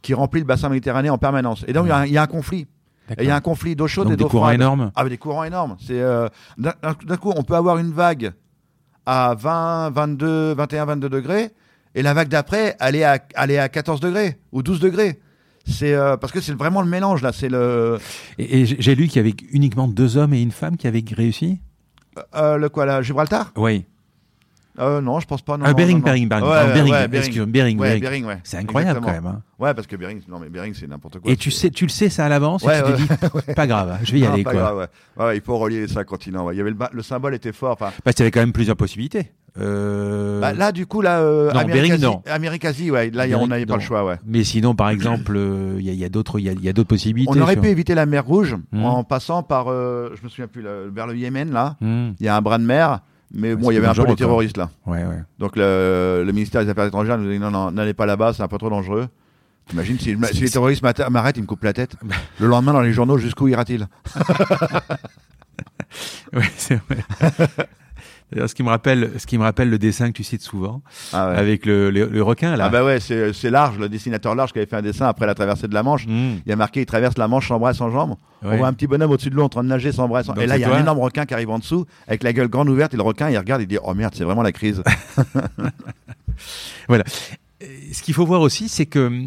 qui remplit le bassin méditerranéen en permanence. Et donc, il y, a un conflit. Il y a un conflit d'eau chaude et d'eau froide. Des courants énormes Ah, des courants énormes. C'est euh, D'un coup, on peut avoir une vague à 20, 22, 21, 22 degrés, et la vague d'après, elle, elle est à 14 degrés ou 12 degrés. C'est euh, parce que c'est vraiment le mélange là. C'est le. Et, j'ai lu qu'il y avait uniquement deux hommes et une femme qui avaient réussi? Euh, euh, le quoi là, Gibraltar? Oui. Euh, non, je pense pas. Non, ah, Bering, non, Bering, Bering, ouais, Bering, ouais, Bering, Bering, Bering, ouais. C'est incroyable quand même. Hein. Ouais, parce que Bering, non mais Bering, c'est n'importe quoi. Et tu sais, tu le sais ça à l'avance. et tu te dis, pas grave, je vais y aller pas quoi. Grave, ouais. il faut relier les cinq continents. Il y avait le, le symbole était fort. Parce qu'il y avait quand même plusieurs possibilités. Euh... Bah, là, du coup, là, euh, non, Amérique, Asie, non. Amérique Asie, ouais. Là, on n'avait pas le choix, ouais. Mais sinon, par exemple, euh, il y a, y a d'autres, il y a, y a d'autres possibilités. On aurait pu éviter la mer Rouge hmm. en passant par, euh, je me souviens plus, vers le Yémen, là. Hmm. Il y a un bras de mer. Mais bon, il y avait un peu de terroristes là. Ouais, ouais. Donc le, le, ministère des Affaires étrangères nous a dit non, non, n'allez pas là-bas, c'est un peu trop dangereux. T'imagines si, si, les terroristes m'arrêtent, ils me coupent la tête. le lendemain, dans les journaux, jusqu'où ira-t-il? Oui, c'est vrai. D'ailleurs, ce qui me rappelle, ce qui me rappelle le dessin que tu cites souvent, ah avec le, le, requin là. Ah bah ouais, c'est large, le dessinateur large qui avait fait un dessin après la traversée de la Manche. Hmm. Il y a marqué, il traverse la Manche sans bras, sans jambes. On voit un petit bonhomme au-dessus de l'eau en train de nager sans bras. Sans... Et là, il y a un énorme requin qui arrive en dessous, avec la gueule grande ouverte, et le requin, il regarde, il dit, oh merde, c'est vraiment la crise. voilà. Ce qu'il faut voir aussi, c'est que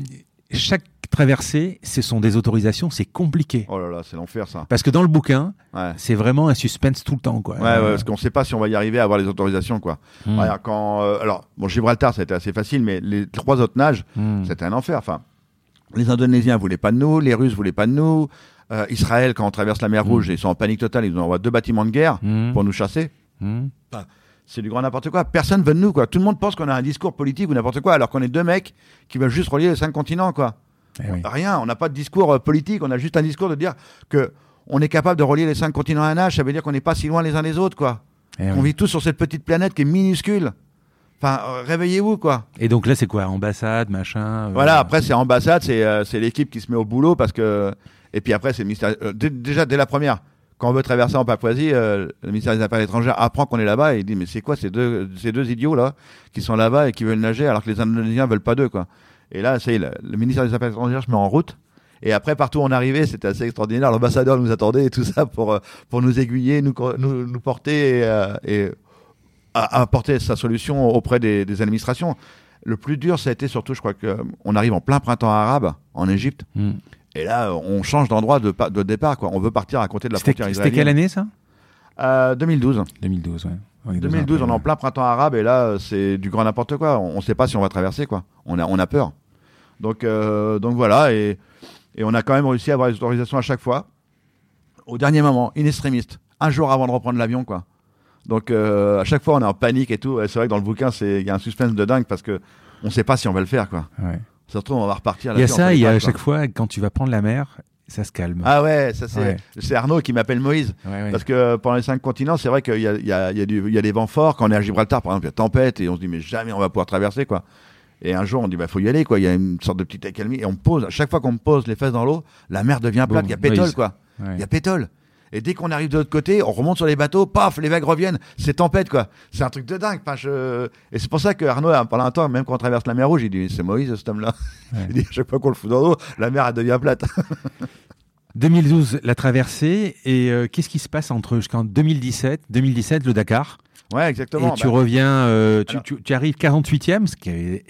chaque traversée, ce sont des autorisations, c'est compliqué. Oh là là, c'est l'enfer ça. Parce que dans le bouquin, c'est vraiment un suspense tout le temps, quoi. Ouais, ouais parce qu'on ne sait pas si on va y arriver à avoir les autorisations, quoi. Hmm. quand, euh, alors, bon, Gibraltar, ça a été assez facile, mais les trois autres nages, hmm. c'était un enfer. Enfin, les Indonésiens voulaient pas de nous, les Russes voulaient pas de nous. Euh, Israël, quand on traverse la mer hmm. Rouge, ils sont en panique totale, ils nous envoient deux bâtiments de guerre pour nous chasser. c'est du grand n'importe quoi. Personne veut de nous, quoi. Tout le monde pense qu'on a un discours politique ou n'importe quoi, alors qu'on est deux mecs qui veulent juste relier les cinq continents, quoi. Eh Rien, on n'a pas de discours euh, politique, on a juste un discours de dire que on est capable de relier les cinq continents à un âge, ça veut dire qu'on n'est pas si loin les uns des autres, quoi. Eh on vit tous sur cette petite planète qui est minuscule. Enfin, euh, réveillez-vous, quoi. Et donc là, c'est quoi Ambassade, machin euh, Voilà, après, c'est ambassade, c'est l'équipe qui se met au boulot parce que. Et puis après, c'est le ministère. déjà, dès la première, quand on veut traverser en Papouasie, le ministère des Affaires étrangères apprend qu'on est là-bas et il dit Mais c'est quoi ces deux, ces deux idiots, là, qui sont là-bas et qui veulent nager alors que les Indonésiens veulent pas d'eux, quoi. Et là, c'est le, le ministère des Affaires étrangères se met en route. Et après, partout où on arrivait, c'était assez extraordinaire. L'ambassadeur nous attendait et tout ça pour, euh, pour nous aiguiller, nous, nous, nous porter et, euh, et apporter sa solution auprès des, des, administrations. Le plus dur, ça a été surtout, je crois qu'on arrive en plein printemps arabe en Égypte. Hmm. Et là, on change d'endroit de, de, départ. Quoi. On veut partir à côté de la frontière israélienne. C'était quelle année ça? Euh, 2012. 2012, ouais. En 2012, on est en plein printemps arabe et là, c'est du grand n'importe quoi. On ne sait pas si on va traverser, quoi. On a, on a peur. Donc, euh, donc voilà, et, et, on a quand même réussi à avoir les autorisations à chaque fois. Au dernier moment, in extrémiste, un jour avant de reprendre l'avion, quoi. Donc euh, à chaque fois, on est en panique et tout. C'est vrai que dans le bouquin, il y a un suspense de dingue parce que on ne sait pas si on va le faire, quoi. Ouais. Ça se trouve, on va repartir. Il y a ça, il y a à chaque fois, quand tu vas prendre la mer, ça se calme. Ah ouais, ça c'est Arnaud qui m'appelle Moïse. Parce que pendant les cinq continents, c'est vrai qu'il y a, il y, a, il y a des vents forts. Quand on est à Gibraltar, par exemple, il y a tempête et on se dit mais jamais on va pouvoir traverser quoi. Et un jour, on dit, bah, faut y aller, quoi. Il y a une sorte de petite accalmie. Et on pose, à chaque fois qu'on pose les fesses dans l'eau, la mer devient plate. Il y a pétole, quoi. Il y a pétole. Et dès qu'on arrive de l'autre côté, on remonte sur les bateaux, paf, les vagues reviennent. C'est tempête, quoi. C'est un truc de dingue. je... Et c'est pour ça que Arnaud, pendant un temps, même quand on traverse la mer Rouge, il dit, c'est Moïse, cet homme-là. il dit, à chaque fois qu'on le fout dans l'eau, la mer, elle devient plate. 2012, la traversée. Et euh, qu'est-ce qui se passe entre jusqu'en 2017, 2017, le Dakar? Ouais, exactement. Et tu bah, reviens, euh, tu, tu, arrives 48e, ce qui est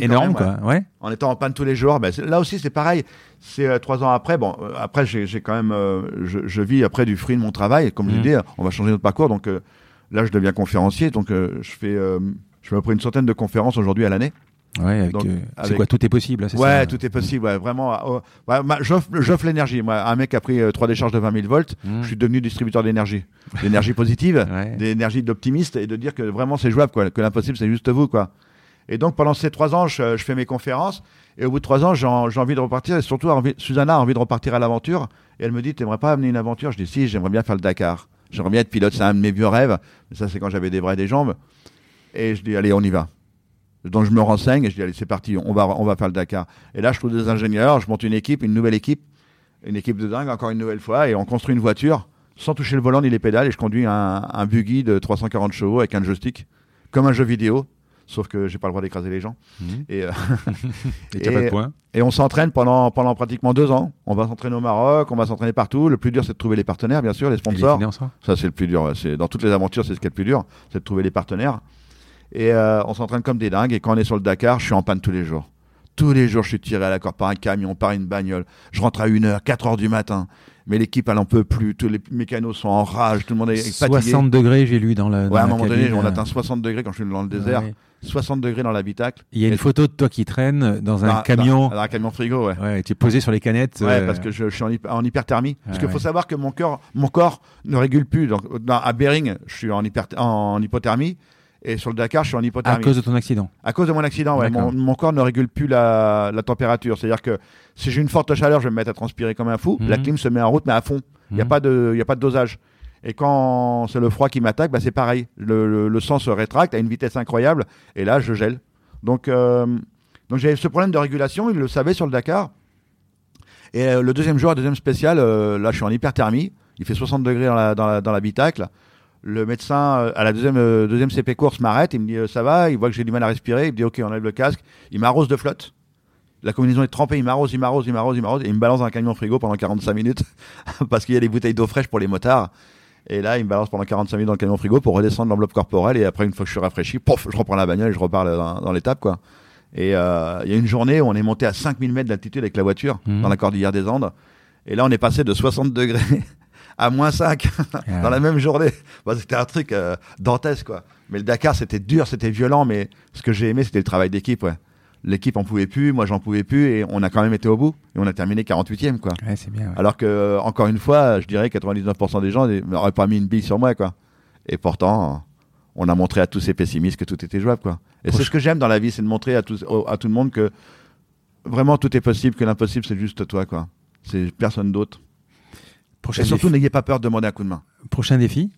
énorme, quoi. Ouais. En étant en panne tous les jours. Bah, là aussi, c'est pareil. C'est euh, trois ans après. Bon, euh, après, j'ai quand même, je, je, vis après du fruit de mon travail. Comme je mmh. dit, on va changer notre parcours. Donc là, je deviens conférencier. Donc je fais, je fais à peu près une centaine de conférences aujourd'hui à l'année. Ouais, avec, euh, c'est quoi Tout est possible, c'est Ouais, tout est possible, ouais, vraiment. Oh, j'offre l'énergie. Moi, un mec a pris euh, trois décharges de 20 000 volts, mmh. je suis devenu distributeur d'énergie. D'énergie positive, d'énergie d'optimiste, et de dire que vraiment c'est jouable, quoi, que l'impossible c'est juste vous, quoi. Et donc pendant ces trois ans, je, fais mes conférences, et au bout de trois ans, j'ai envie de repartir, et surtout, Susanna a envie de repartir à l'aventure, et elle me dit, t'aimerais pas amener une aventure? Je dis, si, j'aimerais bien faire le Dakar. J'aimerais bien être pilote, c'est un de mes vieux rêves, mais ça c'est quand j'avais des bras et des jambes. Et je dis, allez, on y va. Donc je me renseigne et je dis allez c'est parti, on va on va faire le Dakar. Et là je trouve des ingénieurs, je monte une équipe, une nouvelle équipe, une équipe de dingue encore une nouvelle fois et on construit une voiture sans toucher le volant ni les pédales et je conduis un, un buggy de 340 chevaux avec un joystick comme un jeu vidéo. Sauf que j'ai pas le droit d'écraser les gens. Mmh. Et, euh, et, pas de point. et on s'entraîne pendant, pendant pratiquement deux ans. On va s'entraîner au Maroc, on va s'entraîner partout. Le plus dur, c'est de trouver les partenaires, bien sûr, les sponsors. ça, c'est le plus dur. C'est dans toutes les aventures, c'est ce qui est le plus dur, c'est de trouver les partenaires. Et euh, on s'entraîne comme des dingues. Et quand on est sur le Dakar, je suis en panne tous les jours. Tous les jours, je suis tiré à la corde par un camion, par une bagnole. Je rentre à 1h, 4h du matin. Mais l'équipe, elle en peut plus. Tous les mécanos sont en rage. Tout le monde est 60 degrés, j'ai lu dans la. ouais, à un moment donné, on atteint 60 degrés quand je suis dans le désert. 60 degrés dans l'habitacle. Il y a une photo de toi qui traîne dans un camion. Dans, un camion frigo, ouais. Ouais, tu es posé sur les canettes. Ouais, euh, parce que je, suis en, hyperthermie. parce qu'il faut savoir que mon cœur, mon corps ne régule plus. Donc, à Bering, je suis en, hyper, en hypothermie. Et sur le Dakar, je suis en hypothermie. À cause de ton accident À cause de mon accident, ouais. Mon, corps ne régule plus la, la température. C'est-à-dire que si j'ai une forte chaleur, je vais me mettre à transpirer comme un fou. La mhm. clim se met en route, mais à fond. Il n'y a, mhm. pas de, a pas de dosage. Et quand c'est le froid qui m'attaque, bah, c'est pareil. Le, le, sang se rétracte à une vitesse incroyable. Et là, je gèle. Donc, euh, donc j'avais ce problème de régulation. Il le savait sur le Dakar. Et euh, le deuxième jour, deuxième spécial, euh, là, je suis en hyperthermie. Il fait 60 degrés dans l'habitacle. Dans le médecin, euh, à la deuxième, euh, deuxième CP course, m'arrête. Il me dit euh, Ça va? Il voit que j'ai du mal à respirer. Il me dit Ok, on enlève le casque. Il m'arrose de flotte. La combinaison est trempée. Il m'arrose, il m'arrose, il m'arrose, il m'arrose. Et il me balance dans un camion frigo pendant 45 minutes. parce qu'il y a des bouteilles d'eau fraîche pour les motards. Et là, il me balance pendant 45 minutes dans le camion frigo pour redescendre l'enveloppe corporelle. Et après, une fois que je suis rafraîchi, pof, je reprends la bagnole et je repars dans, l'étape, quoi. Et il y a une journée où on est monté à 5000 mètres d'altitude avec la voiture, mmh. dans la cordillère des Andes. Et là, on est passé de 60 degrés à moins 5 dans la même journée. c'était un truc euh, dantesque, quoi. Mais le Dakar, c'était dur, c'était violent, mais ce que j'ai aimé, c'était le travail d'équipe, ouais. L'équipe en pouvait plus, moi j'en pouvais plus, et on a quand même été au bout, et on a terminé 48e, quoi. c'est bien, Alors que, euh, encore une fois, je dirais 99% des gens n'auraient pas mis une bille sur moi, quoi. Et pourtant, on a montré à tous ces pessimistes que tout était jouable, quoi. Et c'est ce que j'aime dans la vie, c'est de montrer à tout, à tout le monde que vraiment tout est possible, que l'impossible c'est juste toi, quoi. C'est personne d'autre. Et surtout, n'ayez pas peur de demander un coup de main. Prochain défi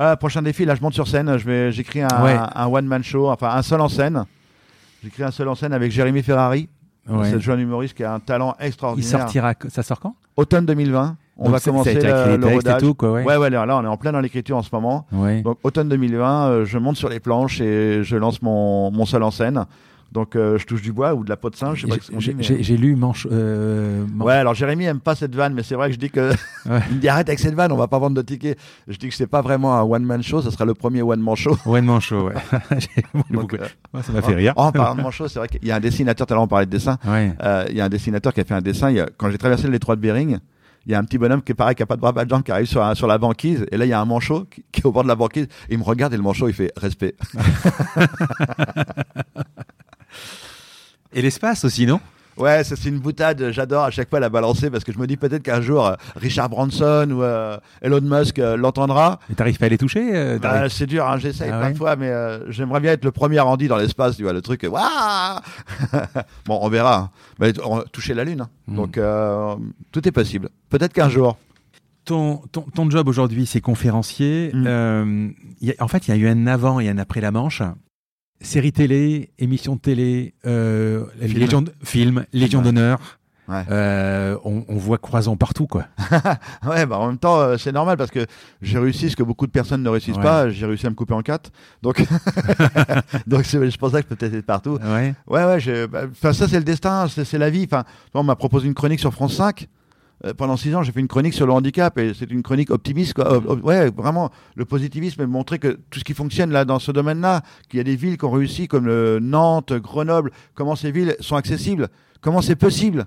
euh, Prochain défi, là, je monte sur scène. Je vais, j'écris un, un one-man show, enfin un seul en scène. J'écris un seul en scène avec Jérémy Ferrari. C'est le jeune humoriste qui a un talent extraordinaire. Il sortira, ça sort quand? Automne 2020. On va commencer le, le rodage. tout, quoi, ouais. ouais. ouais, là, on est en plein dans l'écriture en ce moment. Donc, automne 2020, euh, je monte sur les planches et je lance mon, mon seul en scène. Donc euh, je touche du bois ou de la peau de singe, J'ai lu manche, euh, Ouais, alors Jérémy aime pas cette vanne, mais c'est vrai que je dis que il me dit arrête avec cette vanne, on va pas vendre de tickets. Je dis que c'est pas vraiment un one man show, ça sera le premier one man show. One man show, ouais. Donc, euh, ça m'a fait rire. En, parlant de man show, c'est vrai qu'il y a un dessinateur. Tout à l'heure on parlait de dessin. Euh, il y a un dessinateur qui a fait un dessin. Quand j'ai traversé le détroit de Bering, il y a un petit bonhomme qui est pareil, qui a pas de bras, pas de jambes, qui arrive sur, sur la banquise. Et là, il y a un manchot qui, qui, est au bord de la banquise. il me regarde et le manchot, il fait respect. Et l'espace aussi, non? Ouais, c'est une boutade. J'adore à chaque fois la balancer parce que je me dis peut-être qu'un jour euh, Richard Branson ou euh, Elon Musk euh, l'entendra. Et t'arrives pas à les toucher bah, C'est dur, hein, j'essaye ah plein de fois, mais j'aimerais bien être le premier Andy dans l'espace, tu vois, le truc. Waouh Bon, on verra. Hein. toucher la Lune. Hein. Hmm. Donc, tout est possible. Peut-être qu'un jour. Ton, ton, ton, job aujourd'hui, c'est conférencier. Hmm. en fait, il y a eu un avant et un après la Manche. Série télé, émission de télé, euh, film. Légion, film, Légion d'honneur. Euh, on, on, voit croisant partout, quoi. ouais, bah en même temps, euh, c'est normal parce que j'ai réussi ce que beaucoup de personnes ne réussissent pas. J'ai réussi à me couper en quatre, donc donc je pense que je peux peut-être être partout. Ouais, ouais, ouais. Bah, ça, c'est le destin, c'est la vie. Enfin, on m'a proposé une chronique sur France 5. Euh, pendant six ans, j'ai fait une chronique sur le handicap et c'est une chronique optimiste. Quoi. ouais, vraiment, le positivisme et montrer que tout ce qui fonctionne là dans ce domaine-là, qu'il y a des villes qui ont réussi comme Nantes, Grenoble, comment ces villes sont accessibles, comment c'est possible?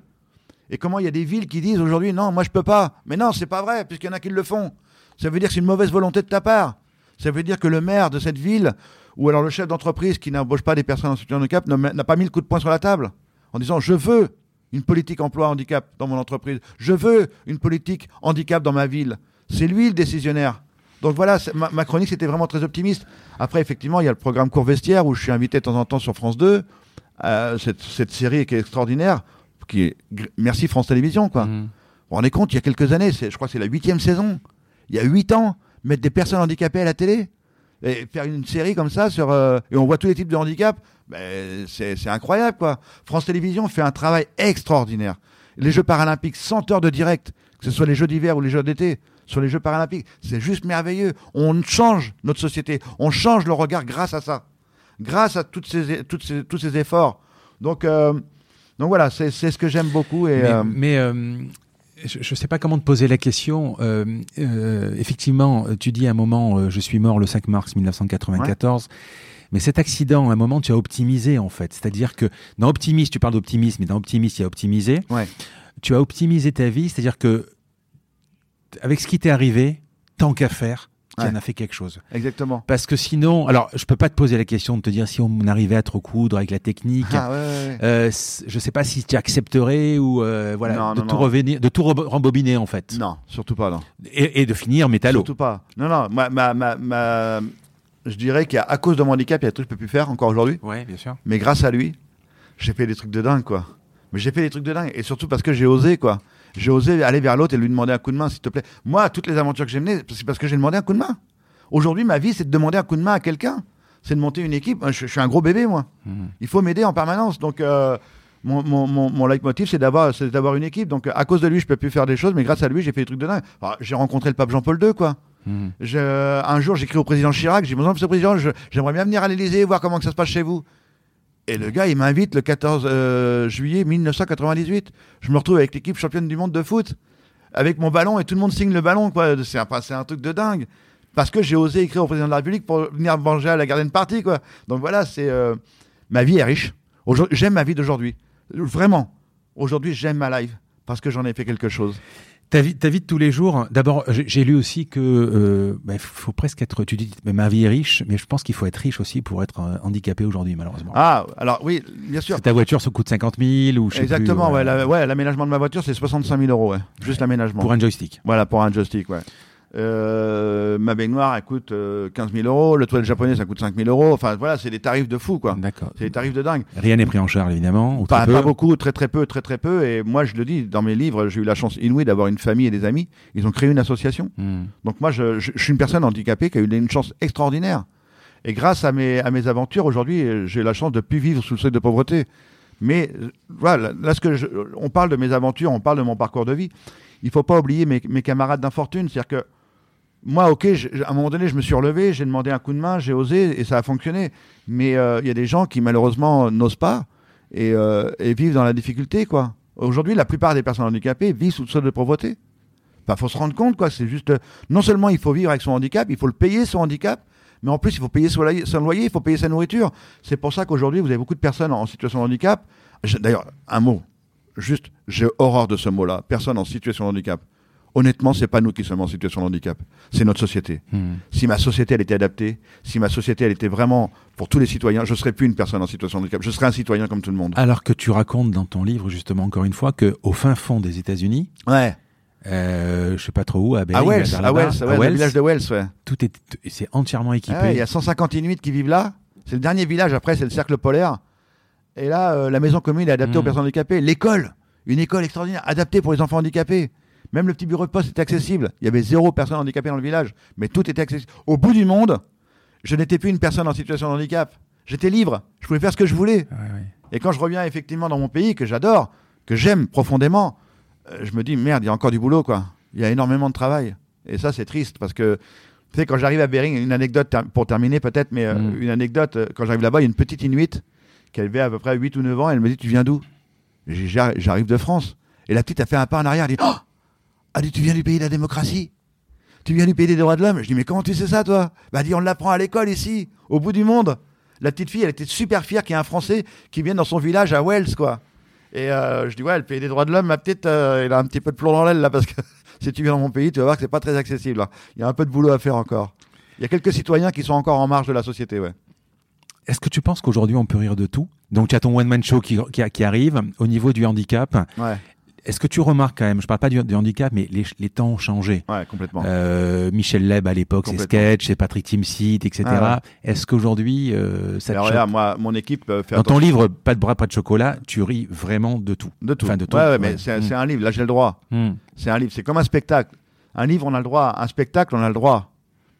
Et comment il y a des villes qui disent aujourd'hui non, moi je peux pas. Mais non, c'est pas vrai, puisqu'il y en a qui le font. Ça veut dire que c'est une mauvaise volonté de ta part. Ça veut dire que le maire de cette ville, ou alors le chef d'entreprise qui n'embauche pas des personnes en situation de handicap, n'a pas mis le coup de poing sur la table en disant je veux une politique emploi handicap dans mon entreprise. Je veux une politique handicap dans ma ville. C'est lui le décisionnaire. Donc voilà, ma, chronique c'était vraiment très optimiste. Après, effectivement, il y a le programme Cours Vestiaire où je suis invité de temps en temps sur France 2. Euh, cette, série qui est extraordinaire, qui est merci France Télévisions quoi. Mmh. Vous vous rendez compte, il y a quelques années, je crois que c'est la huitième saison. Il y a huit ans, mettre des personnes handicapées à la télé et faire une série comme ça sur euh, et on voit tous les types de handicap ben, c'est incroyable, quoi. France Télévisions fait un travail extraordinaire. Les Jeux paralympiques, 100 heures de direct, que ce soit les Jeux d'hiver ou les Jeux d'été, sur les Jeux paralympiques, c'est juste merveilleux. On change notre société, on change le regard grâce à ça, grâce à toutes ces, toutes ces, tous ces efforts. Donc, euh, donc voilà, c'est ce que j'aime beaucoup. Et, mais, euh, euh, je ne sais pas comment te poser la question. effectivement, tu dis à un moment, je suis mort le 5 mars 1994. Mais cet accident, à un moment, tu as optimisé en fait. C'est-à-dire que dans optimisme, tu parles d'optimisme, mais dans optimisme, il y a optimisé. Ouais. Tu as optimisé ta vie, c'est-à-dire que avec ce qui t'est arrivé, tant qu'à faire, tu en as fait quelque chose. Exactement. Parce que sinon, alors je peux pas te poser la question de te dire si on arrivait à te recoudre avec la technique. Ah, ouais, euh, je sais pas si tu accepterais ou euh, voilà de tout revenir, de tout rembobiner en fait. Non, surtout pas non. Et, de finir métallo. Surtout pas. Non non, ma, ma, ma, je dirais qu'à cause de mon handicap, il y a des trucs que je peux plus faire encore aujourd'hui. Ouais, bien sûr. Mais grâce à lui, j'ai fait des trucs de dingue, quoi. Mais j'ai fait des trucs de dingue. Et surtout parce que j'ai osé, quoi. J'ai osé aller vers l'autre et lui demander un coup de main, s'il te plaît. Moi, toutes les aventures que j'ai menées, c'est parce que j'ai demandé un coup de main. Aujourd'hui, ma vie, c'est de demander un coup de main à quelqu'un. C'est de monter une équipe. Je, suis un gros bébé, moi. Mhm. Il faut m'aider en permanence. Donc, euh, mon, mon, mon, leitmotiv, c'est d'avoir, c'est d'avoir une équipe. Donc, à cause de lui, je peux plus faire des choses, mais grâce à lui, j'ai fait des trucs de dingue. j'ai rencontré le pape Jean-Paul II, quoi. Mhm. un jour, j'écris au président Chirac, j'ai dit, monsieur le président, j'aimerais bien venir à l'Élysée, voir comment que ça se passe chez vous. Et le gars, il m'invite le 14 euh, juillet 1998. Je me retrouve avec l'équipe championne du monde de foot, avec mon ballon, et tout le monde signe le ballon. Quoi. C'est, un, truc de dingue. Parce que j'ai osé écrire au président de la République pour venir manger à la Garden Party. Quoi. Donc voilà, c'est euh, ma vie est riche. J'aime ma vie d'aujourd'hui. Vraiment. Aujourd'hui, j'aime ma life parce que j'en ai fait quelque chose. Ta vie, ta vie de tous les jours, d'abord, j'ai lu aussi que euh, bah, faut presque être. Tu dis, mais ma vie est riche, mais je pense qu'il faut être riche aussi pour être euh, handicapé aujourd'hui, malheureusement. Ah, alors oui, bien sûr. Ta voiture, ça coûte 50 000 ou je Exactement, sais plus, ouais, l'aménagement de ma voiture, c'est 65 000 euros, ouais. Juste l'aménagement. Pour un joystick. Voilà, pour un joystick, ouais. Euh, ma baignoire, elle coûte 15 euh, 000 euros. Le toilette japonais, ça coûte 5 000 euros. Enfin, voilà, c'est des tarifs de fou, quoi. D'accord. C'est des tarifs de dingue. Rien n'est pris en charge, évidemment. Ou pas, pas, beaucoup, très très peu, très très peu. Et moi, je le dis dans mes livres, j'ai eu la chance inouïe d'avoir une famille et des amis. Ils ont créé une association. Hmm. Donc moi, je, je, suis une personne handicapée qui a eu une chance extraordinaire. Et grâce à mes, à mes aventures, aujourd'hui, j'ai la chance de plus vivre sous le seuil de pauvreté. Mais voilà, là, ce que je, on parle de mes aventures, on parle de mon parcours de vie. Il faut pas oublier mes, mes camarades d'infortune. C'est-à-dire que moi, ok, à un moment donné, je me suis relevé, j'ai demandé un coup de main, j'ai osé et ça a fonctionné. Mais euh, il y a des gens qui malheureusement n'osent pas euh, et, vivent dans la difficulté, quoi. Aujourd'hui, la plupart des personnes handicapées vivent sous le sol de pauvreté. Il faut se rendre compte, quoi. C'est juste, non seulement il faut vivre avec son handicap, il faut le payer son handicap, mais en plus il faut payer son loyer, il faut payer sa nourriture. C'est pour ça qu'aujourd'hui, vous avez beaucoup de personnes en situation de handicap. D'ailleurs, un mot, juste, j'ai horreur de ce mot-là. Personne en situation de handicap honnêtement, c'est pas nous qui sommes en situation de handicap, c'est notre société. Hmm. Si ma société elle était adaptée, si ma société elle était vraiment pour tous les citoyens, je serais plus une personne en situation de handicap, je serais un citoyen comme tout le monde. Alors que tu racontes dans ton livre justement encore une fois que au fin fond des États-Unis, ouais. Euh, je sais pas trop où, à, à Wells, à Wells, à le village de Wells, ouais. Tout est, c'est entièrement équipé. Ah il y a 150 Inuits qui vivent là. C'est le dernier village. Après, c'est le cercle polaire. Et là, euh, la maison commune est adaptée aux hmm. personnes handicapées. L'école, une école extraordinaire, adaptée pour les enfants handicapés. Même le petit bureau de poste était accessible. Il y avait zéro personne handicapée dans le village, mais tout était accessible. Au bout du monde, je n'étais plus une personne en situation de handicap. J'étais libre. Je pouvais faire ce que je voulais. Et quand je reviens effectivement dans mon pays, que j'adore, que j'aime profondément, euh, je me dis merde, il y a encore du boulot, quoi. Il y a énormément de travail. Et ça, c'est triste parce que, tu sais, quand j'arrive à Bering, une anecdote pour terminer peut-être, mais euh, mm. une anecdote, euh, quand j'arrive là-bas, il y a une petite Inuit qui avait à peu près 8 ou 9 ans. Elle me dit Tu viens d'où? J'arrive de France. Et la petite a fait un pas en arrière. Elle dit Oh Elle dit Tu viens du pays de la démocratie Tu viens du pays des droits de l'homme Je dis Mais comment tu sais ça, toi? Bah, dit On l'apprend à l'école ici, au bout du monde. La petite fille, elle était super fière qu'il y ait un Français qui vienne dans son village à Wells, quoi. Et euh, je dis, ouais, le pays des droits de l'homme, petite, euh, il a un petit peu de plomb dans l'aile, là, parce que si tu viens dans mon pays, tu vas voir que c'est pas très accessible. Il y a un peu de boulot à faire encore. Il y a quelques citoyens qui sont encore en marge de la société, ouais. Est-ce que tu penses qu'aujourd'hui on peut rire de tout? Donc tu as ton one-man show qui, qui, qui, arrive au niveau du handicap. Ouais. Est-ce que tu remarques quand même, je parle pas du, handicap, mais les, les, temps ont changé. Ouais, complètement. Euh, Michel Leb à l'époque, c'est sketch, c'est Patrick Timsit, etc. Est-ce qu'aujourd'hui, euh, ça Alors, regarde, moi, mon équipe euh, fait Dans ton livre, pas de bras, pas de chocolat, tu ris vraiment de tout. De tout. Enfin, de tout. Ouais, ouais, mais c'est mm. un livre. Là, j'ai le droit. Mm. C'est un livre. C'est comme un spectacle. Un livre, on a le droit. Un spectacle, on a le droit.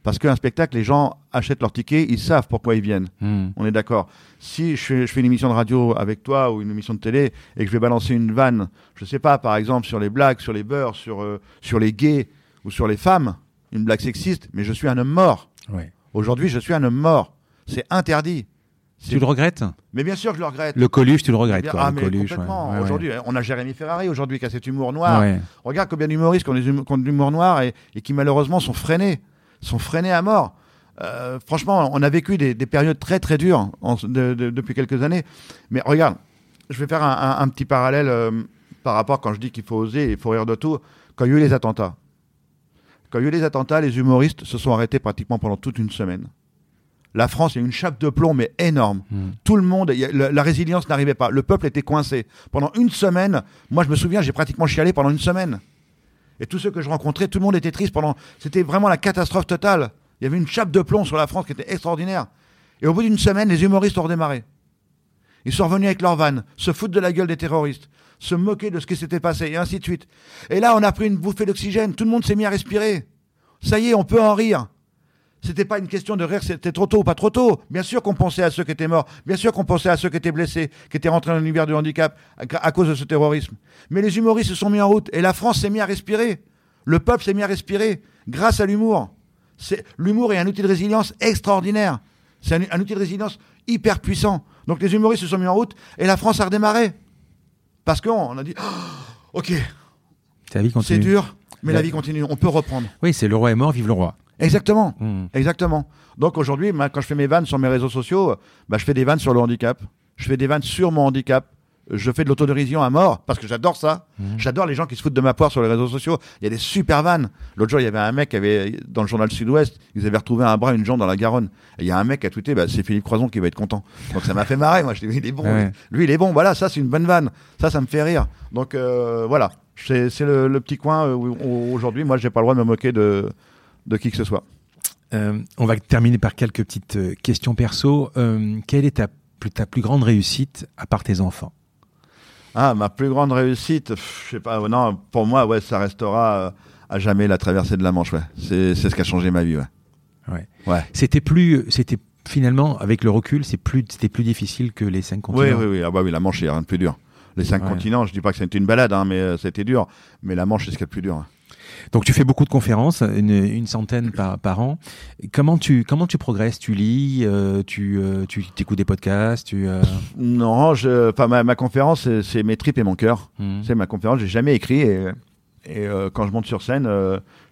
Parce qu'un spectacle, les gens achètent leur ticket, ils savent pourquoi ils viennent. Hmm. On est d'accord. Si je fais, une émission de radio avec toi ou une émission de télé et que je vais balancer une vanne, je sais pas, par exemple, sur les blagues, sur les beurs, sur, euh, sur les gays ou sur les femmes, une blague sexiste, mais je suis un homme mort. Aujourd'hui, je suis un homme mort. C'est interdit. Tu le regrettes? Mais bien sûr que je le regrette. Le Coluche, tu le regrettes quoi, Ah, mais complètement. aujourd'hui, on a Jérémy Ferrari aujourd'hui qui a cet humour noir. Regarde combien d'humoristes qui ont, de l'humour noir et, et, qui malheureusement sont freinés sont freinés à mort. Euh, franchement, on a vécu des, périodes très très dures depuis quelques années. Mais regarde, je vais faire un, petit parallèle euh, par rapport quand je dis qu'il faut oser, il faut rire de tout. Quand il y a eu les attentats, quand il y a eu les attentats, les humoristes se sont arrêtés pratiquement pendant toute une semaine. La France, il y a une chape de plomb, mais énorme. Hmm. Tout le monde, la, résilience n'arrivait pas. Le peuple était coincé. Pendant une semaine, moi je me souviens, j'ai pratiquement chialé pendant une semaine. Et tous ceux que je rencontrais, tout le monde était triste pendant. C'était vraiment la catastrophe totale. Il y avait une chape de plomb sur la France qui était extraordinaire. Et au bout d'une semaine, les humoristes ont redémarré. Ils sont revenus avec leur vannes, se foutent de la gueule des terroristes, se moquer de ce qui s'était passé, et ainsi de suite. Et là, on a pris une bouffée d'oxygène. Tout le monde s'est mis à respirer. Ça y est, on peut en rire. C'était pas une question de rire, c'était trop tôt ou pas trop tôt. Bien sûr qu'on pensait à ceux qui étaient morts, bien sûr qu'on pensait à ceux qui étaient blessés, qui étaient rentrés dans l'univers du handicap à, cause de ce terrorisme. Mais les humoristes se sont mis en route et la France s'est mis à respirer. Le peuple s'est mis à respirer grâce à l'humour. L'humour est un outil de résilience extraordinaire. C'est un, outil de résilience hyper puissant. Donc les humoristes se sont mis en route et la France a redémarré. Parce qu'on a dit, oh, ok, c'est dur, mais la vie continue, on peut reprendre. Oui, c'est le roi est mort, vive le roi. Exactement. Hmm. Exactement. Donc aujourd'hui, quand je fais mes vannes sur mes réseaux sociaux, bah, je fais des vannes sur le handicap. Je fais des vannes sur mon handicap. Je fais de l'autodérision à mort parce que j'adore ça. Hmm. J'adore les gens qui se foutent de ma poire sur les réseaux sociaux. Il y a des super vannes. L'autre jour, il y avait un mec qui avait, dans le journal Sud-Ouest, ils avaient retrouvé un bras, une jambe dans la Garonne. Et il y a un mec qui a tweeté, bah, c'est Philippe Croison qui va être content. Donc ça m'a fait marrer. Moi, je dis, il est bon. Lui, il est bon. Voilà, ça, c'est une bonne vanne. Ça, ça me fait rire. Donc euh, voilà. C'est le, petit coin où, aujourd'hui, moi, j'ai pas le droit de me moquer de, de qui que ce soit. Euh, on va terminer par quelques petites euh, questions perso. Euh, quelle est ta, ta, plus grande réussite à part tes enfants? Ah, ma plus grande réussite, je sais pas. Non, pour moi, ouais, ça restera à jamais la traversée de la Manche. Ouais, c'est ce qui a changé ma vie. Ouais. Ouais. ouais. C'était plus, c'était finalement avec le recul, c'est plus, c'était plus difficile que les cinq continents. Oui, oui, oui. Ah bah oui, la Manche, il n'y a rien de plus dur. Les cinq continents, je dis pas que c'était une balade, hein, mais c'était dur. Mais la Manche, c'est ce qui est le plus dur. Hein. Donc tu fais beaucoup de conférences, une, centaine par, an. Comment tu, comment tu progresses? Tu lis euh, Tu, euh, tu écoutes des podcasts tu, euh Non, je, ma, ma conférence, c'est mes tripes et mon cœur. Mmh. C'est ma conférence, j'ai jamais écrit. Et Et euh, quand je monte sur scène,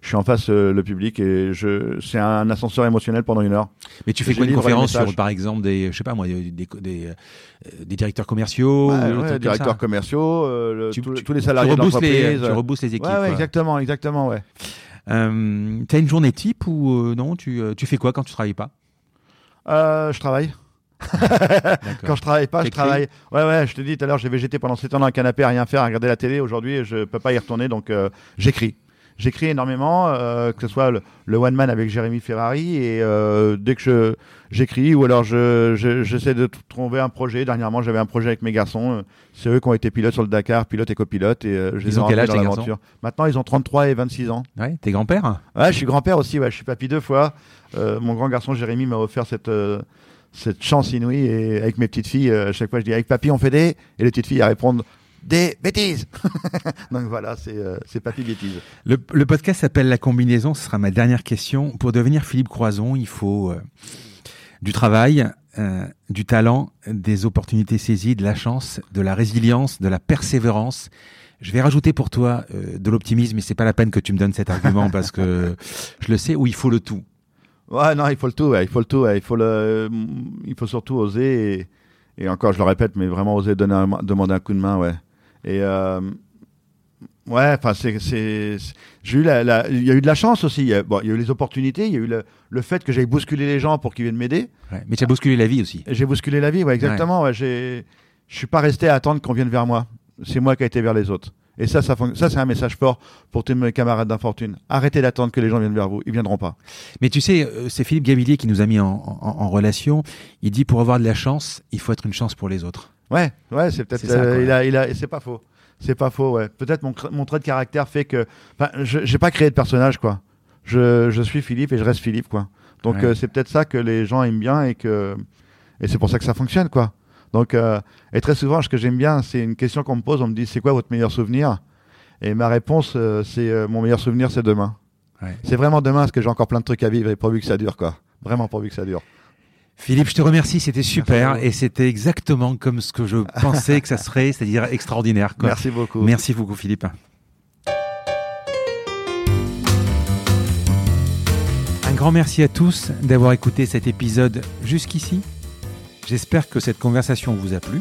je suis en face euh, le public et je, c'est un ascenseur émotionnel pendant une heure. Mais tu fais quoi une conférence sur, par exemple, des, je sais pas moi, des, des, des, directeurs commerciaux, ouais, directeurs commerciaux, tous les salariés tu de l'entreprise. Tu reboosses les équipes. Ouais, exactement, exactement, ouais. Euh, as une journée type ou non tu, tu fais quoi quand tu travailles pas? Je travaille. Quand je travaille pas, je travaille. Ouais, ouais, je te dis tout à l'heure, j'ai végété pendant 7 ans dans un canapé à rien faire, à regarder la télé. Aujourd'hui, je peux pas y retourner, donc euh, j'écris. J'écris énormément, euh, que ce soit le, one man avec Jérémy Ferrari, et euh, dès que je j'écris, ou alors je, j'essaie de trouver un projet. Dernièrement, j'avais un projet avec mes garçons. C'est eux qui ont été pilotes sur le Dakar, pilotes et copilotes, et je ils ont quel âge dans l'aventure. Maintenant, ils ont 33 et 26 ans. Ouais, t'es grand-père? Ouais, je suis grand-père aussi. Ouais, je suis papy deux fois. mon grand garçon Jérémy m'a offert cette cette chance inouïe. Et avec mes petites filles, euh, à chaque fois, je dis avec papy, on fait des. Et les petites filles, elles répondent des bêtises. Donc voilà, c'est euh, papy bêtises. Le, le podcast s'appelle La combinaison. Ce sera ma dernière question. Pour devenir Philippe Croison, il faut euh, du travail, du talent, des opportunités saisies, de la chance, de la résilience, de la persévérance. Je vais rajouter pour toi de l'optimisme, mais c'est pas la peine que tu me donnes cet argument parce que je le sais, où il faut le tout. Ouais, non, il faut le tout, il faut le tout, il faut le, il faut surtout oser et, encore, je le répète, mais vraiment oser donner demander un coup de main, ouais. Et euh, ouais, enfin, c'est, c'est, j'ai eu la, il y a eu de la chance aussi. Il y a, bon, il y a eu les opportunités, il y a eu le, le fait que j'aille bousculer les gens pour qu'ils viennent m'aider. Ouais, mais tu as bousculé la vie aussi. J'ai bousculé la vie, ouais, exactement. Ouais. j'ai, je suis pas resté à attendre qu'on vienne vers moi. C'est moi qui ai été vers les autres. Et ça, ça, ça c'est un message fort pour tous mes camarades d'infortune. Arrêtez d'attendre que les gens viennent vers vous. Ils viendront pas. Mais tu sais, euh, c'est Philippe Gavillier qui nous a mis en, relation. Il dit pour avoir de la chance, il faut être une chance pour les autres. Ouais, ouais, c'est peut-être. Euh, il a, il a, c'est pas faux. C'est pas faux, ouais. Peut-être mon, mon trait de caractère fait que. Enfin, je j'ai pas créé de personnage, quoi. Je, je suis Philippe et je reste Philippe, quoi. Donc euh, c'est peut-être ça que les gens aiment bien et que et c'est pour ça que ça fonctionne, quoi. Donc, euh, et très souvent, ce que j'aime bien, c'est une question qu'on me pose. On me dit, c'est quoi votre meilleur souvenir? Et ma réponse, euh, c'est euh, mon meilleur souvenir, c'est demain. C'est vraiment demain, parce que j'ai encore plein de trucs à vivre et pourvu que ça dure, quoi. Vraiment pourvu que ça dure. Philippe, je te remercie, c'était super et c'était exactement comme ce que je pensais que ça serait, c'est-à-dire extraordinaire. Quoi. Merci beaucoup. Merci beaucoup, Philippe. Un grand merci à tous d'avoir écouté cet épisode jusqu'ici. J'espère que cette conversation vous a plu.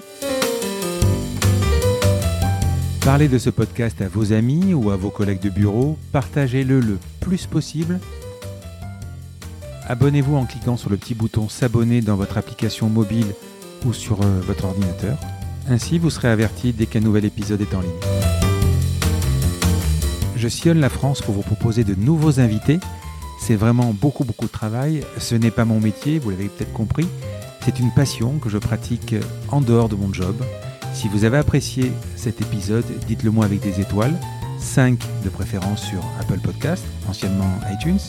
Parlez de ce podcast à vos amis ou à vos collègues de bureau, partagez-le le plus possible. Abonnez-vous en cliquant sur le petit bouton s'abonner dans votre application mobile ou sur euh, votre ordinateur. Ainsi, vous serez averti dès qu'un nouvel épisode est en ligne. Je sillonne la France pour vous proposer de nouveaux invités. C'est vraiment beaucoup beaucoup de travail. Ce n'est pas mon métier, vous l'avez peut-être compris. C'est une passion que je pratique en dehors de mon job. Si vous avez apprécié cet épisode, dites-le moi avec des étoiles, 5 de préférence sur Apple Podcast, anciennement iTunes,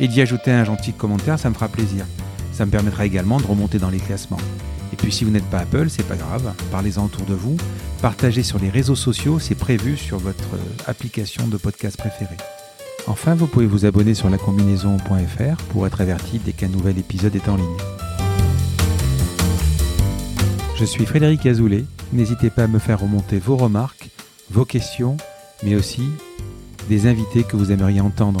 et d'y ajouter un gentil commentaire, ça me fera plaisir. Ça me permettra également de remonter dans les classements. Et puis si vous n'êtes pas Apple, c'est pas grave, parlez-en autour de vous, partagez sur les réseaux sociaux, c'est prévu sur votre application de podcast préférée. Enfin, vous pouvez vous abonner sur lacombinaison.fr pour être averti dès qu'un nouvel épisode est en ligne. Je suis Frédéric Azoulay. N'hésitez pas à me faire remonter vos remarques, vos questions, mais aussi des invités que vous aimeriez entendre.